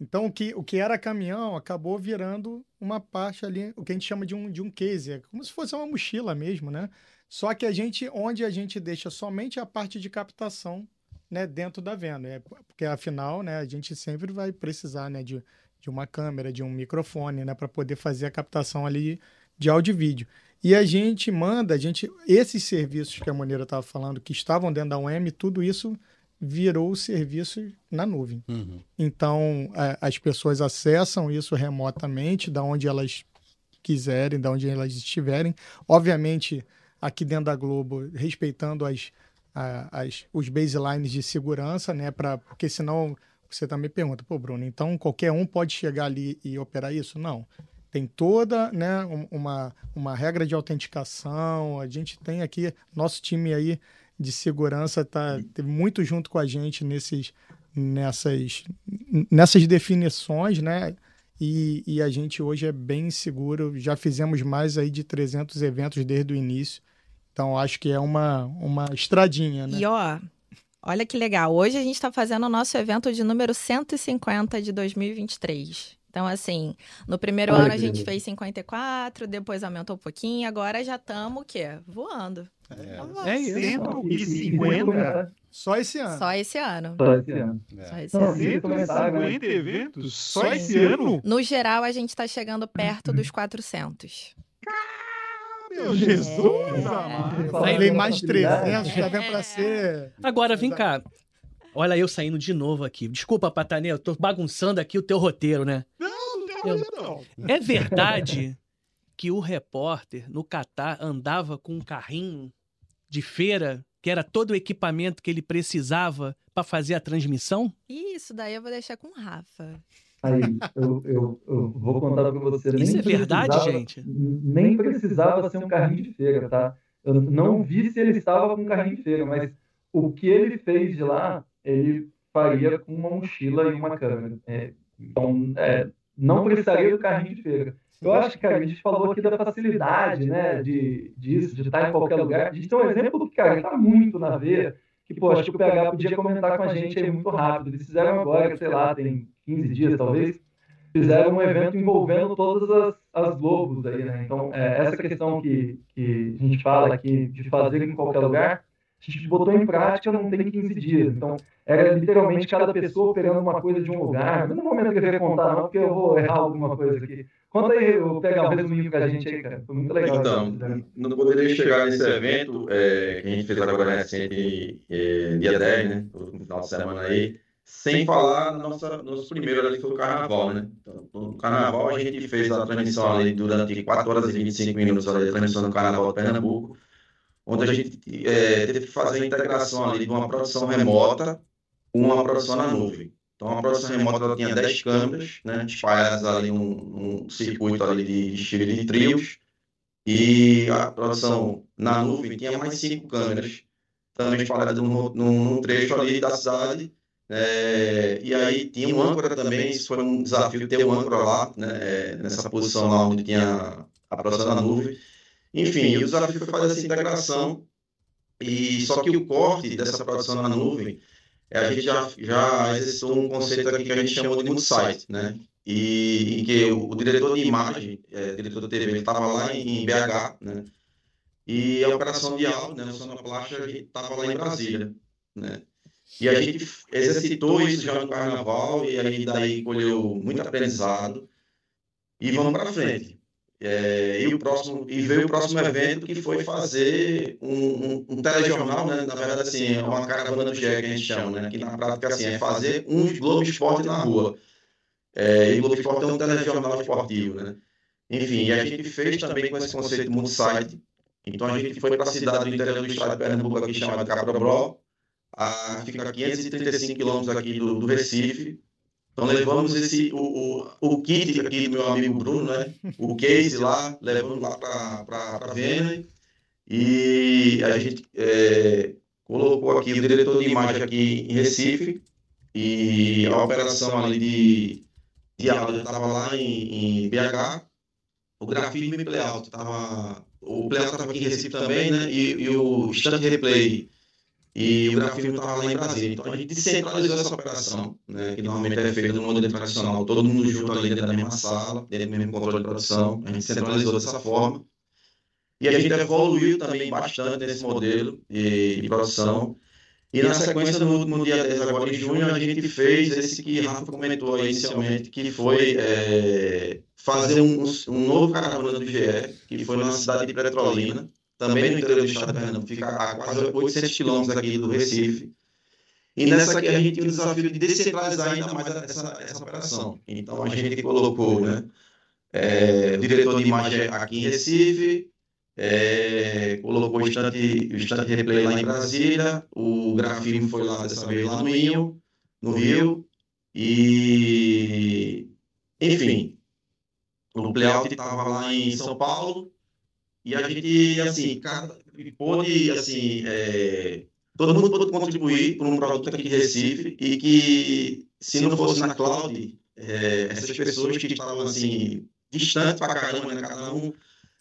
Então, o que, o que era caminhão acabou virando uma parte ali, o que a gente chama de um, de um case, é como se fosse uma mochila mesmo, né? Só que a gente, onde a gente deixa somente a parte de captação, né, dentro da venda, é, porque afinal, né, a gente sempre vai precisar, né, de, de uma câmera, de um microfone, né, para poder fazer a captação ali de áudio e vídeo. E a gente manda, a gente, esses serviços que a Moneira estava falando, que estavam dentro da UEM, tudo isso virou serviço na nuvem. Uhum. Então, a- as pessoas acessam isso remotamente, da onde elas quiserem, da onde elas estiverem. Obviamente, aqui dentro da Globo, respeitando as, as, os baselines de segurança, né? Pra, porque senão você também pergunta, pô, Bruno, então qualquer um pode chegar ali e operar isso? Não. Tem toda né, um- uma, uma regra de autenticação. A gente tem aqui, nosso time aí de segurança tá teve muito junto com a gente nesses, nessas, nessas definições, né? E, e a gente hoje é bem seguro. Já fizemos mais aí de 300 eventos desde o início. Então, acho que é uma, uma estradinha, né? E ó, olha que legal. Hoje a gente está fazendo o nosso evento de número 150 de 2023. Então, assim, no primeiro Olha ano a gente legal. fez 54, depois aumentou um pouquinho, agora já estamos o quê? Voando. Vamos É isso. 150? Só esse ano. Só esse ano. Só esse ano. Só esse Não, ano. Esse comentário, né? 150 eventos? Só esse ano? No geral, a gente está chegando perto dos 400. Meu Jesus, amado. Falei mais 300, já vem pra ser. Agora, vem cá. Olha eu saindo de novo aqui. Desculpa, Patanê, eu tô bagunçando aqui o teu roteiro, né? Não, não tem problema, não. É verdade que o repórter no Catar andava com um carrinho de feira, que era todo o equipamento que ele precisava para fazer a transmissão? Isso daí eu vou deixar com o Rafa. Aí, eu, eu, eu vou contar pra você. Isso nem é verdade, gente? Nem precisava ser um carrinho de feira, tá? Eu não vi se ele estava com um carrinho de feira, mas o que ele fez de lá, ele faria com uma mochila e uma câmera. É, então, é, não precisaria do carrinho de feira. Eu acho que, a gente falou aqui da facilidade, né, de, disso, de estar em qualquer lugar. A gente tem um exemplo que, cara, está muito na veia, que, pô, acho que o PH podia comentar com a gente aí muito rápido. Eles fizeram agora, sei lá, tem 15 dias, talvez, fizeram um evento envolvendo todas as, as Globos aí, né? Então, é, essa questão que, que a gente fala aqui de fazer em qualquer lugar, a gente botou em prática não tem 15 dias. Então, era literalmente cada pessoa pegando uma coisa de um lugar. Mas no momento que eu queria contar, não, porque eu vou errar alguma coisa aqui. Conta aí, eu pegar um resuminho pra gente aí, cara. Foi muito legal. Então, não poderia chegar nesse evento é, que a gente fez agora recente, é, dia 10, né? No final de semana aí, sem falar no nossa, nosso primeiro ali, que foi o carnaval, né? Então, no carnaval a gente fez a transmissão ali durante 4 horas e 25 minutos ali, a transmissão do carnaval de Pernambuco, onde a gente é, teve que fazer a integração ali de uma produção remota com uma produção na nuvem. Então, a produção remota ela tinha 10 câmeras, né, espalhadas ali num, num circuito ali de estilo de trios, e a produção na nuvem tinha mais cinco câmeras, também espalhadas num, num trecho ali da cidade, é, e aí tinha um âncora também, isso foi um desafio ter um âncora lá, né, nessa posição lá onde tinha a na nuvem. Enfim, o desafio foi fazer essa integração, e só que o corte dessa produção na nuvem, é, a gente já, já exercitou um conceito aqui que a gente chamou de multisite, né? E em que o, o diretor de imagem, é, diretor de TV, estava lá em, BH, né? E a operação de áudio, né, no Sonoplast, a gente estava lá em Brasília, né? E a gente exercitou isso já no Carnaval e aí daí colheu muito aprendizado e vamos para frente. É, e, o próximo, e veio o próximo evento que foi fazer um, um, um telejornal, né? Na verdade, assim, é uma caravana do GE que a gente chama, né? Que na prática, assim, é fazer um Globo Esporte na rua. É, e o Globo Esporte é um telejornal esportivo, né? Enfim, e a gente fez também com esse conceito multi-site. Então, a gente foi para a cidade do interior do estado de Pernambuco, aqui chamada Caprobró, a, fica a 535 quilômetros aqui do, do Recife, então levamos esse o, o, o kit aqui do meu amigo Bruno, né? O case lá, levamos lá para Vênia e a gente é, colocou aqui o diretor de imagem aqui em Recife e a operação ali de, de áudio estava lá em, em BH, o grafismo e playout estava o playout estava aqui em Recife também, né? E, e o stand replay e o grafismo estava lá em Brasília. Então a gente descentralizou essa operação, né, que normalmente é feita no modelo tradicional, todo mundo junto ali dentro da mesma sala, dentro do mesmo controle de produção. A gente centralizou dessa forma. E a gente evoluiu também bastante nesse modelo de, de produção. E na sequência, no último dia 10, agora em junho, a gente fez esse que Rafa comentou aí inicialmente, que foi é, fazer um, um novo caravana do GE, que foi na cidade de Petrolina, também no interior do estado de Pernambuco, fica a quase 800 quilômetros aqui do Recife. E nessa aqui a gente tinha o desafio de descentralizar ainda mais essa, essa operação. Então a gente colocou né, é, o diretor de imagem aqui em Recife, é, colocou o instante, o replay lá em Brasília, o grafismo foi lá dessa vez lá no Rio, no Rio, e enfim, o playout estava lá em São Paulo, e a gente, assim, cada, pôde, assim, é, todo mundo pôde contribuir para um produto aqui de Recife e que, se não fosse na cloud, é, essas pessoas que estavam, assim, distantes para caramba, né, cada um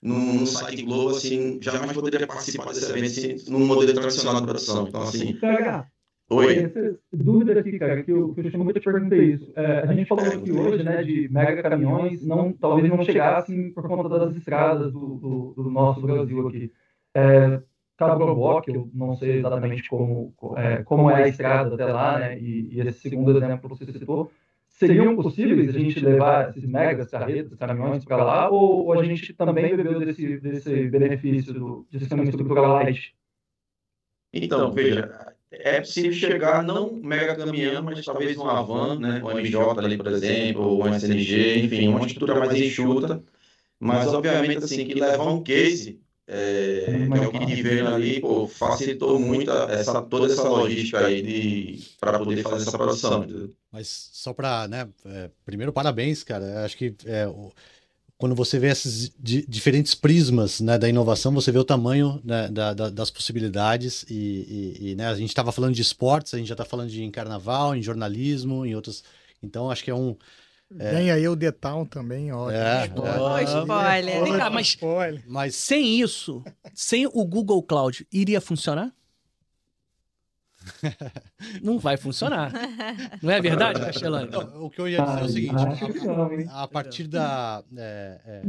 num, site Globo, assim, jamais poderia participar desse evento assim, num modelo tradicional de produção. Então, assim... PH, Oi? Essa dúvida aqui, cara, que eu, que eu chamo muito de perguntei isso. É, a gente falou aqui hoje, né, de mega caminhões, não, talvez não chegassem por conta das estradas do, do, do nosso Brasil aqui. É, Cabrobó, eu não sei exatamente como é, como é a estrada até lá, né, e, e esse segundo exemplo que você citou, seriam possíveis a gente levar esses megas, carretas, caminhões para lá, ou, ou, a gente também bebeu desse, desse benefício do, de sistema estrutural light? Então, veja, é possível chegar não mega caminhão, mas talvez uma van, né, um MJ ali, por exemplo, ou um SNG, enfim, uma estrutura mais enxuta, mas obviamente assim, que levar um case é, que é o ali, pô, facilitou muito essa, toda essa logística aí para poder fazer essa produção. Mas só para, né, é, primeiro parabéns, cara, acho que é, o, quando você vê esses di, diferentes prismas né, da inovação, você vê o tamanho né, da, da, das possibilidades e, e, e né, a gente estava falando de esportes, a gente já está falando de em carnaval, em jornalismo, em outros, então acho que é um é. Vem aí o The Town também, ó. É, oh, é. spoiler. Vem cá, mas, spoiler. mas sem isso, sem o Google Cloud, iria funcionar? Não vai funcionar. Não é verdade, Castelani? O que eu ia dizer é o seguinte: a, a partir da, é, é,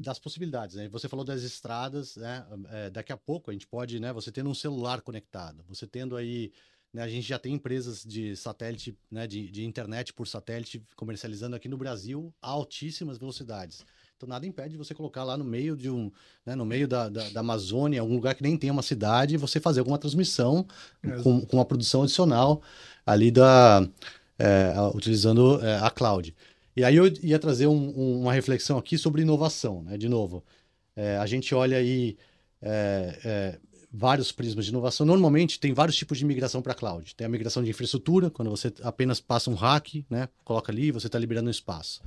das possibilidades, né? Você falou das estradas, né? É, daqui a pouco a gente pode, né? Você tendo um celular conectado, você tendo aí né, a gente já tem empresas de satélite, né, de, de internet por satélite comercializando aqui no Brasil a altíssimas velocidades. Então nada impede você colocar lá no meio de um, né, no meio da, da, da, Amazônia, algum lugar que nem tem uma cidade, e você fazer alguma transmissão com, com uma produção adicional ali da é, utilizando é, a cloud. E aí eu ia trazer um, um, uma reflexão aqui sobre inovação, né? De novo, é, a gente olha aí é, é, vários prismas de inovação. Normalmente tem vários tipos de migração para cloud. Tem a migração de infraestrutura, quando você apenas passa um hack, né, coloca ali, você está liberando espaço.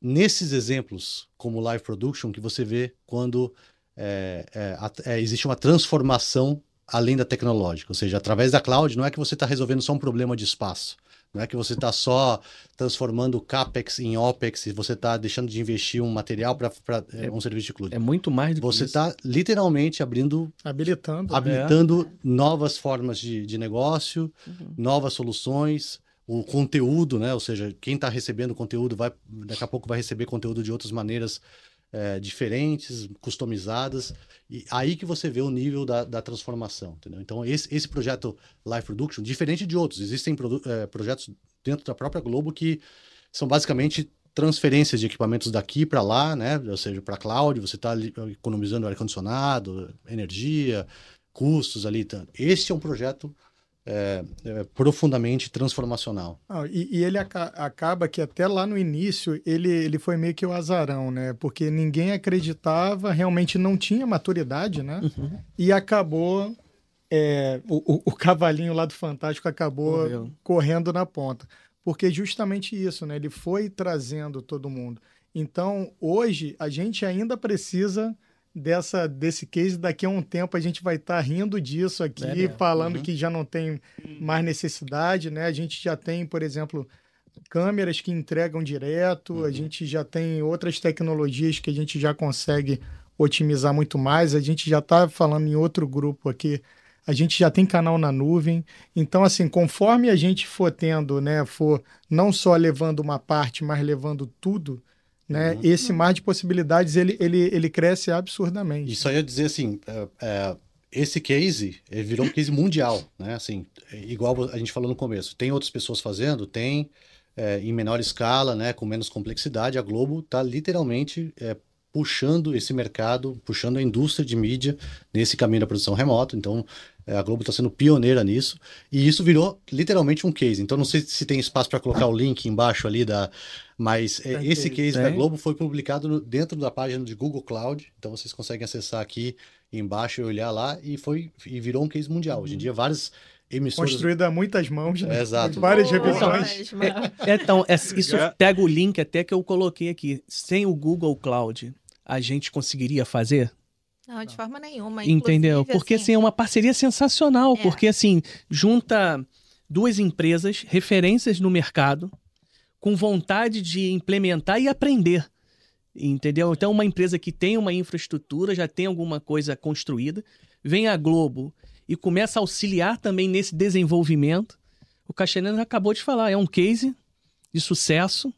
Nesses exemplos, como live production, que você vê quando é, é, é, existe uma transformação além da tecnológica, ou seja, através da cloud, não é que você está resolvendo só um problema de espaço, não é que você está só transformando CAPEX em OPEX e você está deixando de investir um material para é, um serviço de cloud. É muito mais do que Você está literalmente abrindo... Habilitando. Habilitando é. novas formas de, de negócio, uhum. novas soluções, o conteúdo, né? Ou seja, quem está recebendo conteúdo vai daqui a pouco vai receber conteúdo de outras maneiras é, diferentes, customizadas, e aí que você vê o nível da, da transformação, entendeu? Então, esse, esse projeto Live Production, diferente de outros, existem é, projetos dentro da própria Globo que são basicamente transferências de equipamentos daqui para lá, né? Ou seja, para cloud, você está economizando ar-condicionado, energia, custos ali. Tá? Esse é um projeto é, é, profundamente transformacional. Ah, e, e, ele aca acaba que até lá no início ele, ele foi meio que o azarão, né? Porque ninguém acreditava, realmente não tinha maturidade, né? Uhum. E acabou. É, o, o, o, cavalinho lá do Fantástico acabou Morreu. correndo na ponta. Porque justamente isso, né? Ele foi trazendo todo mundo. Então, hoje, a gente ainda precisa dessa desse case. Daqui a um tempo a gente vai estar tá rindo disso aqui, é, falando uhum. que já não tem mais necessidade, né? A gente já tem, por exemplo, câmeras que entregam direto, uhum. a gente já tem outras tecnologias que a gente já consegue otimizar muito mais. A gente já está falando em outro grupo aqui. A gente já tem canal na nuvem. Então, assim, conforme a gente for tendo, né, for não só levando uma parte, mas levando tudo, né? Uhum. Esse mar de possibilidades ele, ele, ele cresce absurdamente. Isso aí ia dizer assim, é, é, esse case ele virou um case mundial, né? Assim, igual a gente falou no começo, tem outras pessoas fazendo, tem é, em menor escala, né? Com menos complexidade. A Globo está literalmente é, puxando esse mercado, puxando a indústria de mídia nesse caminho da produção remota. Então, é, a Globo está sendo pioneira nisso. E isso virou literalmente um case. Então, não sei se tem espaço para colocar o link embaixo ali da. Mas é, esse case tem. da Globo foi publicado no, dentro da página de Google Cloud. Então, vocês conseguem acessar aqui embaixo e olhar lá. E foi e virou um case mundial. Hoje em dia, várias emissoras. Construído a muitas mãos, né? É, exato. Várias revisões. É, então, é, isso pega o link até que eu coloquei aqui. Sem o Google Cloud, a gente conseguiria fazer? Não, de forma nenhuma. Entendeu? Porque assim, assim, é uma parceria sensacional, é. porque assim, junta duas empresas, referências no mercado, com vontade de implementar e aprender. Entendeu? Então, uma empresa que tem uma infraestrutura, já tem alguma coisa construída, vem a Globo e começa a auxiliar também nesse desenvolvimento. O Castelhano acabou de falar, é um case de sucesso.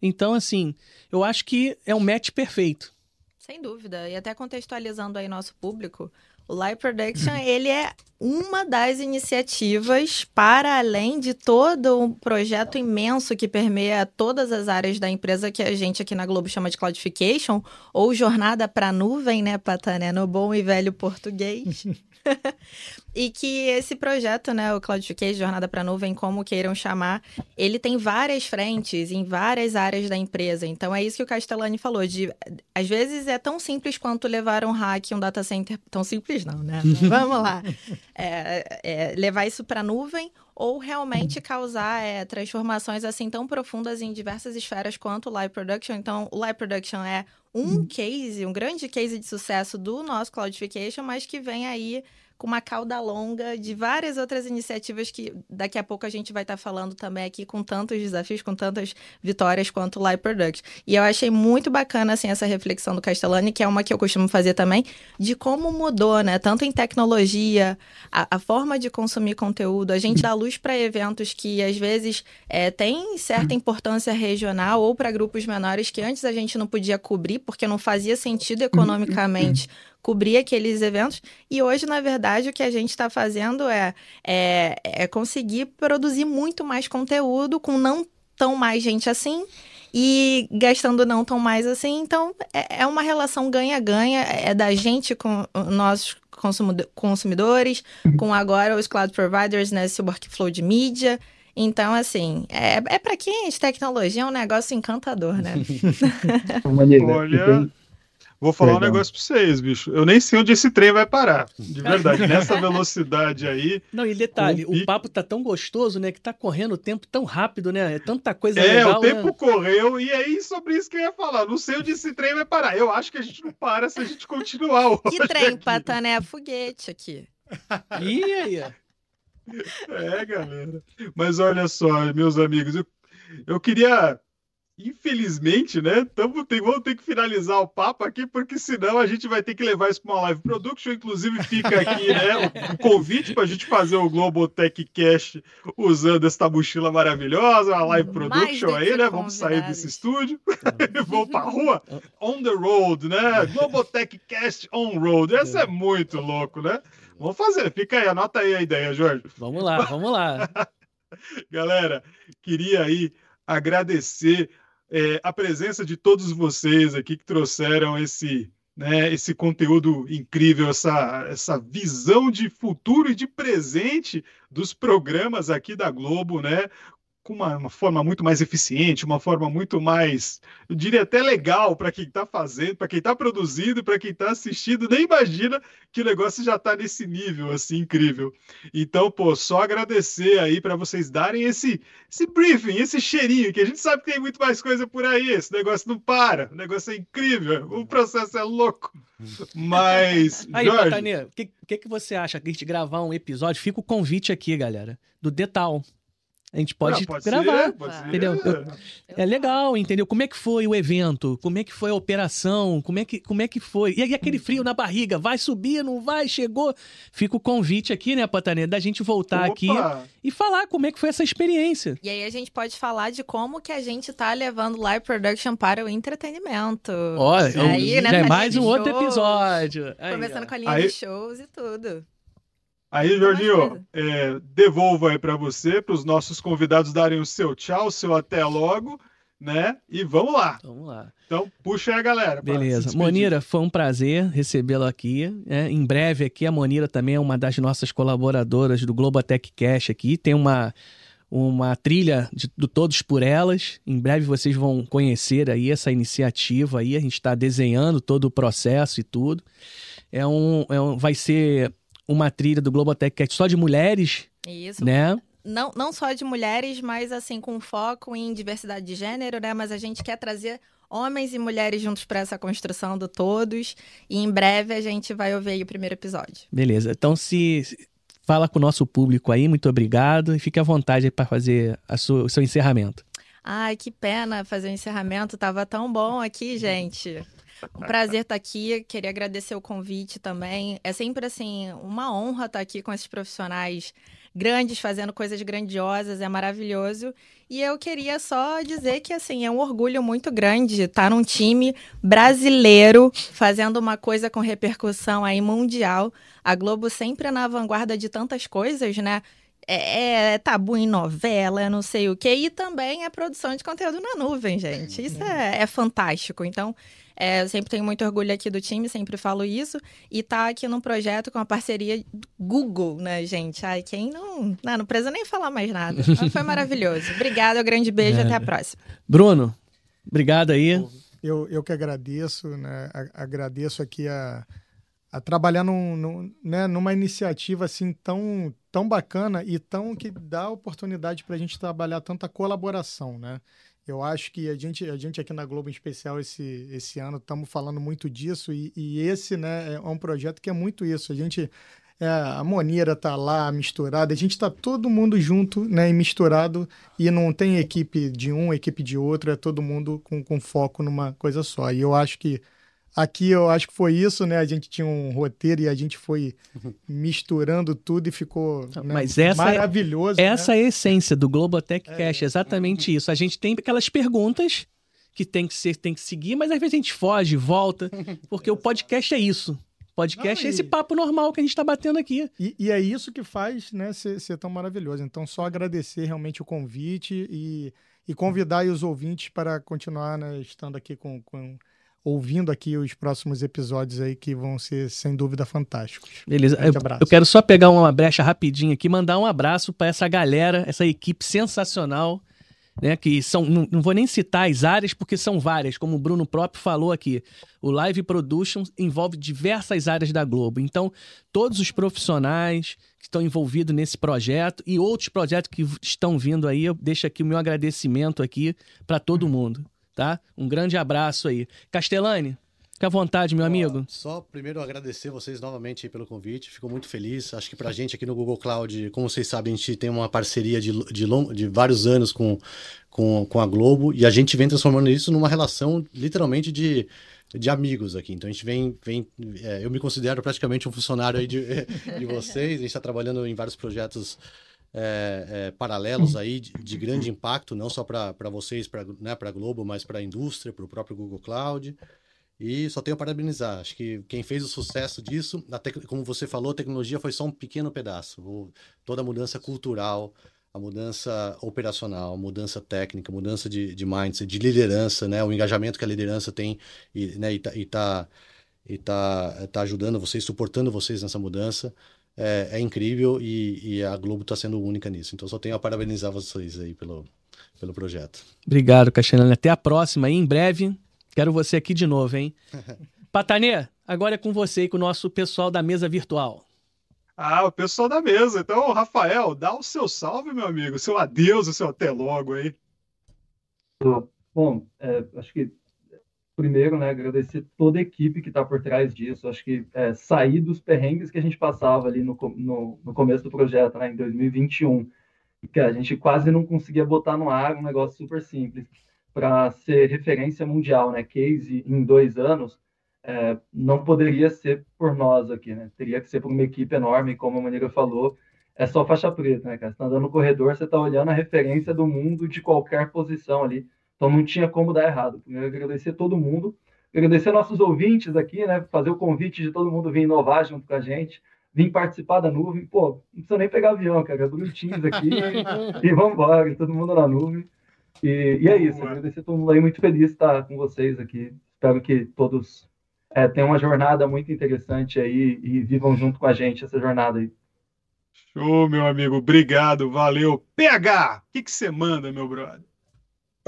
Então, assim, eu acho que é um match perfeito. Sem dúvida. E até contextualizando aí nosso público, O Live Production, ele é uma das iniciativas para além de todo um projeto imenso que permeia todas as áreas da empresa que a gente aqui na Globo chama de cloudification ou jornada para nuvem, né, Patânia, no bom e velho português. [laughs] [laughs] e que esse projeto, né, o Cloudification, Jornada para Nuvem, como queiram chamar, ele tem várias frentes em várias áreas da empresa. Então é isso que o Castellani falou, de às vezes é tão simples quanto levar um hack, um data center, tão simples não, né? [laughs] Vamos lá. É, é, levar isso para nuvem ou realmente causar é, transformações assim tão profundas em diversas esferas quanto o Live Production. Então, o Live Production é um case, um grande case de sucesso do nosso Cloudification, mas que vem aí com uma cauda longa de várias outras iniciativas que daqui a pouco a gente vai estar tá falando também aqui com tantos desafios, com tantas vitórias quanto o Live Product. E eu achei muito bacana assim essa reflexão do Castellani, que é uma que eu costumo fazer também, de como mudou, né? Tanto em tecnologia, a, a forma de consumir conteúdo, a gente dá luz para eventos que às vezes é, têm certa importância regional ou para grupos menores que antes a gente não podia cobrir porque não fazia sentido economicamente cobrir aqueles eventos. E hoje, na verdade, o que a gente está fazendo é, é, é conseguir produzir muito mais conteúdo com não tão mais gente assim e gastando não tão mais assim. Então, é, é uma relação ganha-ganha, é da gente com nossos consumidores, com agora os cloud providers nesse workflow de mídia. Então, assim, é, é para quem é de tecnologia é um negócio encantador, né? [laughs] [laughs] Olha, Vou falar Perdão. um negócio pra vocês, bicho. Eu nem sei onde esse trem vai parar. De [laughs] verdade. Nessa velocidade aí. Não, e detalhe, o, o papo tá tão gostoso, né? Que tá correndo o tempo tão rápido, né? É tanta coisa é, legal. É, o tempo né? correu. E aí, sobre isso que eu ia falar. Não sei onde esse trem vai parar. Eu acho que a gente não para se a gente continuar. Que trem, Patané? Foguete aqui. Ih, aí, É, galera. Mas olha só, meus amigos, eu, eu queria infelizmente, né? Tamo, tem, vamos ter que finalizar o papo aqui, porque senão a gente vai ter que levar isso para uma live production. Inclusive, fica aqui né, o, o convite para a gente fazer o Global Tech Cash usando esta mochila maravilhosa, uma live production aí, né? Vamos sair desse estúdio, vamos para a rua, on the road, né? Global Tech Cast on road. Essa é muito louco, né? Vamos fazer, fica aí, anota aí a ideia, Jorge. Vamos lá, vamos lá. [laughs] Galera, queria aí agradecer é, a presença de todos vocês aqui que trouxeram esse, né, esse conteúdo incrível, essa, essa visão de futuro e de presente dos programas aqui da Globo, né? Com uma, uma, forma muito mais eficiente, uma forma muito mais, eu diria até legal para quem está fazendo, para quem está produzindo, para quem está assistindo, nem imagina que o negócio já está nesse nível assim incrível. Então, pô, só agradecer aí para vocês darem esse, esse briefing, esse cheirinho, que a gente sabe que tem muito mais coisa por aí, esse negócio não para, o negócio é incrível, o processo é louco. Mas, [laughs] aí, Jorge... o que, que, que você acha que a gente gravar um episódio? Fica o convite aqui, galera, do Detal. A gente pode, pode gravar, ser, pode entendeu? Eu, é legal, entendeu? Como é que foi o evento? Como é que foi a operação? Como é que, como é que foi? E aí aquele frio na barriga, vai subir, não vai? Chegou? Fica o convite aqui, né, Patanê, da gente voltar Opa. aqui e falar como é que foi essa experiência. E aí a gente pode falar de como que a gente tá levando live production para o entretenimento. Olha, aí, né, já é mais um outro episódio. Aí, Começando ó. com a linha aí... de shows e tudo. Aí, Jorginho, é, devolvo aí para você, para os nossos convidados darem o seu tchau, o seu até logo, né? E vamos lá. Vamos lá. Então, puxa aí a galera. Beleza. Monira, foi um prazer recebê-la aqui. Né? Em breve aqui, a Monira também é uma das nossas colaboradoras do Globotech Cash aqui. Tem uma, uma trilha de, do Todos por Elas. Em breve vocês vão conhecer aí essa iniciativa aí. A gente está desenhando todo o processo e tudo. É um, é um, vai ser uma trilha do Globotech Cat só de mulheres. Isso. Né? Não, não só de mulheres, mas assim, com foco em diversidade de gênero, né? Mas a gente quer trazer homens e mulheres juntos para essa construção do todos. E em breve a gente vai ouvir o primeiro episódio. Beleza. Então, se fala com o nosso público aí, muito obrigado e fique à vontade para fazer sua, o seu encerramento. Ai, que pena fazer o encerramento. Tava tão bom aqui, gente. Um prazer estar aqui. Queria agradecer o convite também. É sempre assim uma honra estar aqui com esses profissionais grandes fazendo coisas grandiosas, é maravilhoso. E eu queria só dizer que assim, é um orgulho muito grande estar num time brasileiro fazendo uma coisa com repercussão aí mundial. A Globo sempre é na vanguarda de tantas coisas, né? É, é, tabu em novela, não sei o quê. E também é produção de conteúdo na nuvem, gente. Isso é, é fantástico. Então, é, eu sempre tenho muito orgulho aqui do time, sempre falo isso. E tá aqui num projeto com a parceria Google, né, gente? Ai, quem não. Não, não precisa nem falar mais nada. Mas foi [laughs] maravilhoso. Obrigada, um grande beijo, é. até a próxima. Bruno, obrigado aí. Eu, eu que agradeço, né? Agradeço aqui a, a trabalhar num, num, né, numa iniciativa assim tão, tão bacana e tão que dá oportunidade para a gente trabalhar tanta colaboração, né? Eu acho que a gente, a gente aqui na Globo em especial esse, esse ano estamos falando muito disso e, e, esse né, é um projeto que é muito isso. A gente é, a Monira tá lá misturada, a gente está todo mundo junto né, e misturado e não tem equipe de um, equipe de outro, é todo mundo com, com foco numa coisa só. E eu acho que Aqui eu acho que foi isso, né? A gente tinha um roteiro e a gente foi [laughs] misturando tudo e ficou né, Mas essa é maravilhoso. É, essa é a essência do Globotech é, Cash, exatamente isso. A gente tem aquelas perguntas que tem que ser, tem que seguir, mas às vezes a gente foge, volta, [laughs] porque o podcast é isso. Podcast Não, e... é esse papo normal que a gente está batendo aqui. E, e, é isso que faz né, ser, ser, tão maravilhoso. Então, só agradecer realmente o convite e, e convidar os ouvintes para continuar né, estando aqui com, com ouvindo aqui os próximos episódios aí que vão ser, sem dúvida, fantásticos. Beleza. Um eu, eu, quero só pegar uma brecha rapidinho aqui, mandar um abraço para essa galera, essa equipe sensacional, né? Que são, não, não, vou nem citar as áreas, porque são várias, como o Bruno próprio falou aqui. O Live Production envolve diversas áreas da Globo. Então, todos os profissionais que estão envolvidos nesse projeto e outros projetos que estão vindo aí, eu deixo aqui o meu agradecimento aqui para todo mundo tá? Um grande abraço aí. Castellani, Fique à vontade, meu amigo. Só primeiro agradecer vocês novamente pelo convite. Fico muito feliz. Acho que para a gente aqui no Google Cloud, como vocês sabem, a gente tem uma parceria de, de, long, de vários anos com, com, com a Globo e a gente vem transformando isso numa relação literalmente de, de amigos aqui. Então a gente vem. vem é, eu me considero praticamente um funcionário aí de, [laughs] de vocês. A gente está trabalhando em vários projetos é, é, paralelos aí de, de, grande impacto, não só para vocês, para né, a Globo, mas para a indústria, para o próprio Google Cloud. E só tenho a parabenizar. Acho que quem fez o sucesso disso, como você falou, a tecnologia foi só um pequeno pedaço. O, toda a mudança cultural, a mudança operacional, a mudança técnica, a mudança de, de mindset, de liderança, né? o engajamento que a liderança tem e né, está e tá, e tá, tá ajudando vocês, suportando vocês nessa mudança é, é incrível e, e, a Globo está sendo única nisso. Então só tenho a parabenizar vocês aí pelo, pelo projeto. Obrigado, Caixinha. Até a próxima aí, em breve. Quero você aqui de novo, hein? [laughs] Patanê, agora é com você e com o nosso pessoal da mesa virtual. Ah, o pessoal da mesa. Então, Rafael, dá o seu salve, meu amigo, o seu adeus, o seu até logo aí. Bom, é, acho que primeiro, né, agradecer toda a equipe que está por trás disso. Acho que é, sair dos perrengues que a gente passava ali no, no, no começo do projeto, né, em 2021, que a gente quase não conseguia botar no ar um negócio super simples para ser referência mundial, né, case em dois anos, é, não poderia ser por nós aqui, né? Teria que ser por uma equipe enorme, como a Maneira falou, é só faixa preta, né, cara? Você tá andando no corredor, você tá olhando a referência do mundo de qualquer posição ali então não tinha como dar errado. Primeiro, agradecer todo mundo, agradecer nossos ouvintes aqui, né? Fazer o convite de todo mundo vir inovar junto com a gente, vir participar da nuvem. Pô, não precisa nem pegar avião, cara. Abrir o Teams aqui [laughs] e vamos embora, todo mundo na nuvem. E, e é isso, agradecer todo mundo aí, muito feliz de estar com vocês aqui. Espero que todos é, tenham uma jornada muito interessante aí e vivam junto com a gente essa jornada aí. Show, meu amigo. Obrigado, valeu. PH, o que, que você manda, meu brother?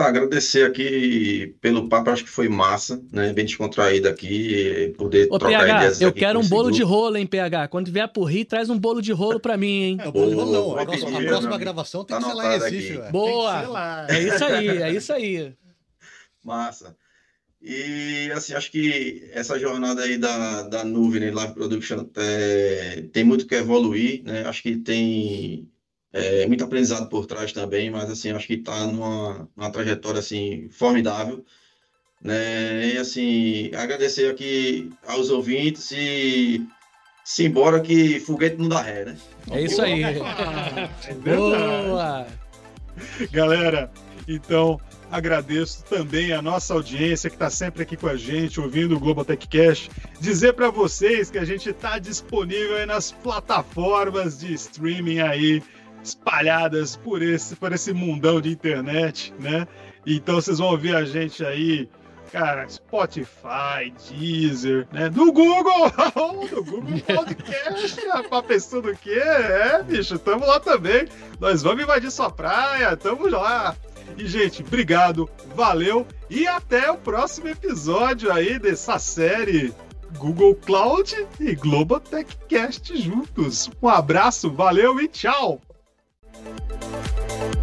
Tá, agradecer aqui pelo papo, acho que foi massa, né? Bem descontraído aqui, poder Ô, trocar PH, ideias eu quero um bolo grupo. de rolo, hein, PH? Quando vier pro Rio, traz um bolo de rolo pra mim, hein? É, o bolo de rolo não. A próxima, a próxima gravação tem tá que ser lá em Recife, velho. Boa! É isso aí, é isso aí. Massa. E, assim, acho que essa jornada aí da, da nuvem, né, Live Production, é, tem muito que evoluir, né? Acho que tem é, muito aprendizado por trás também, mas assim, acho que está numa, numa trajetória assim formidável, né? E assim, agradecer aqui aos ouvintes e Simbora que foguete não dá ré, né? É isso aí. É [laughs] Boa! Galera, então agradeço também a nossa audiência que está sempre aqui com a gente, ouvindo o Global Tech Cash. Dizer para vocês que a gente está disponível aí nas plataformas de streaming aí espalhadas por esse, por esse mundão de internet, né? Então vocês vão ouvir a gente aí cara, Spotify, Deezer, né? Do Google! [laughs] do Google Podcast, [laughs] rapaz, pensando o quê? É, bicho, tamo lá também. Nós vamos invadir sua praia, tamo lá. E, gente, obrigado, valeu e até o próximo episódio aí dessa série Google Cloud e Global Techcast juntos. Um abraço, valeu e tchau! Thank